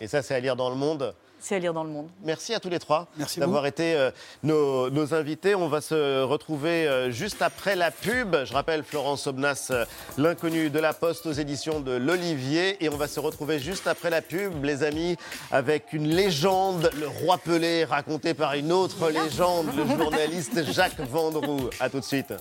[SPEAKER 1] Et ça, c'est à lire dans le monde.
[SPEAKER 24] C'est à lire dans le monde.
[SPEAKER 1] Merci à tous les trois
[SPEAKER 10] Merci
[SPEAKER 1] d'avoir été euh, nos, nos invités. On va se retrouver euh, juste après la pub. Je rappelle Florence Obnas, euh, l'inconnu de la Poste aux éditions de l'Olivier. Et on va se retrouver juste après la pub, les amis, avec une légende, le roi Pelé, raconté par une autre légende, le journaliste Jacques Vendroux. À tout de suite.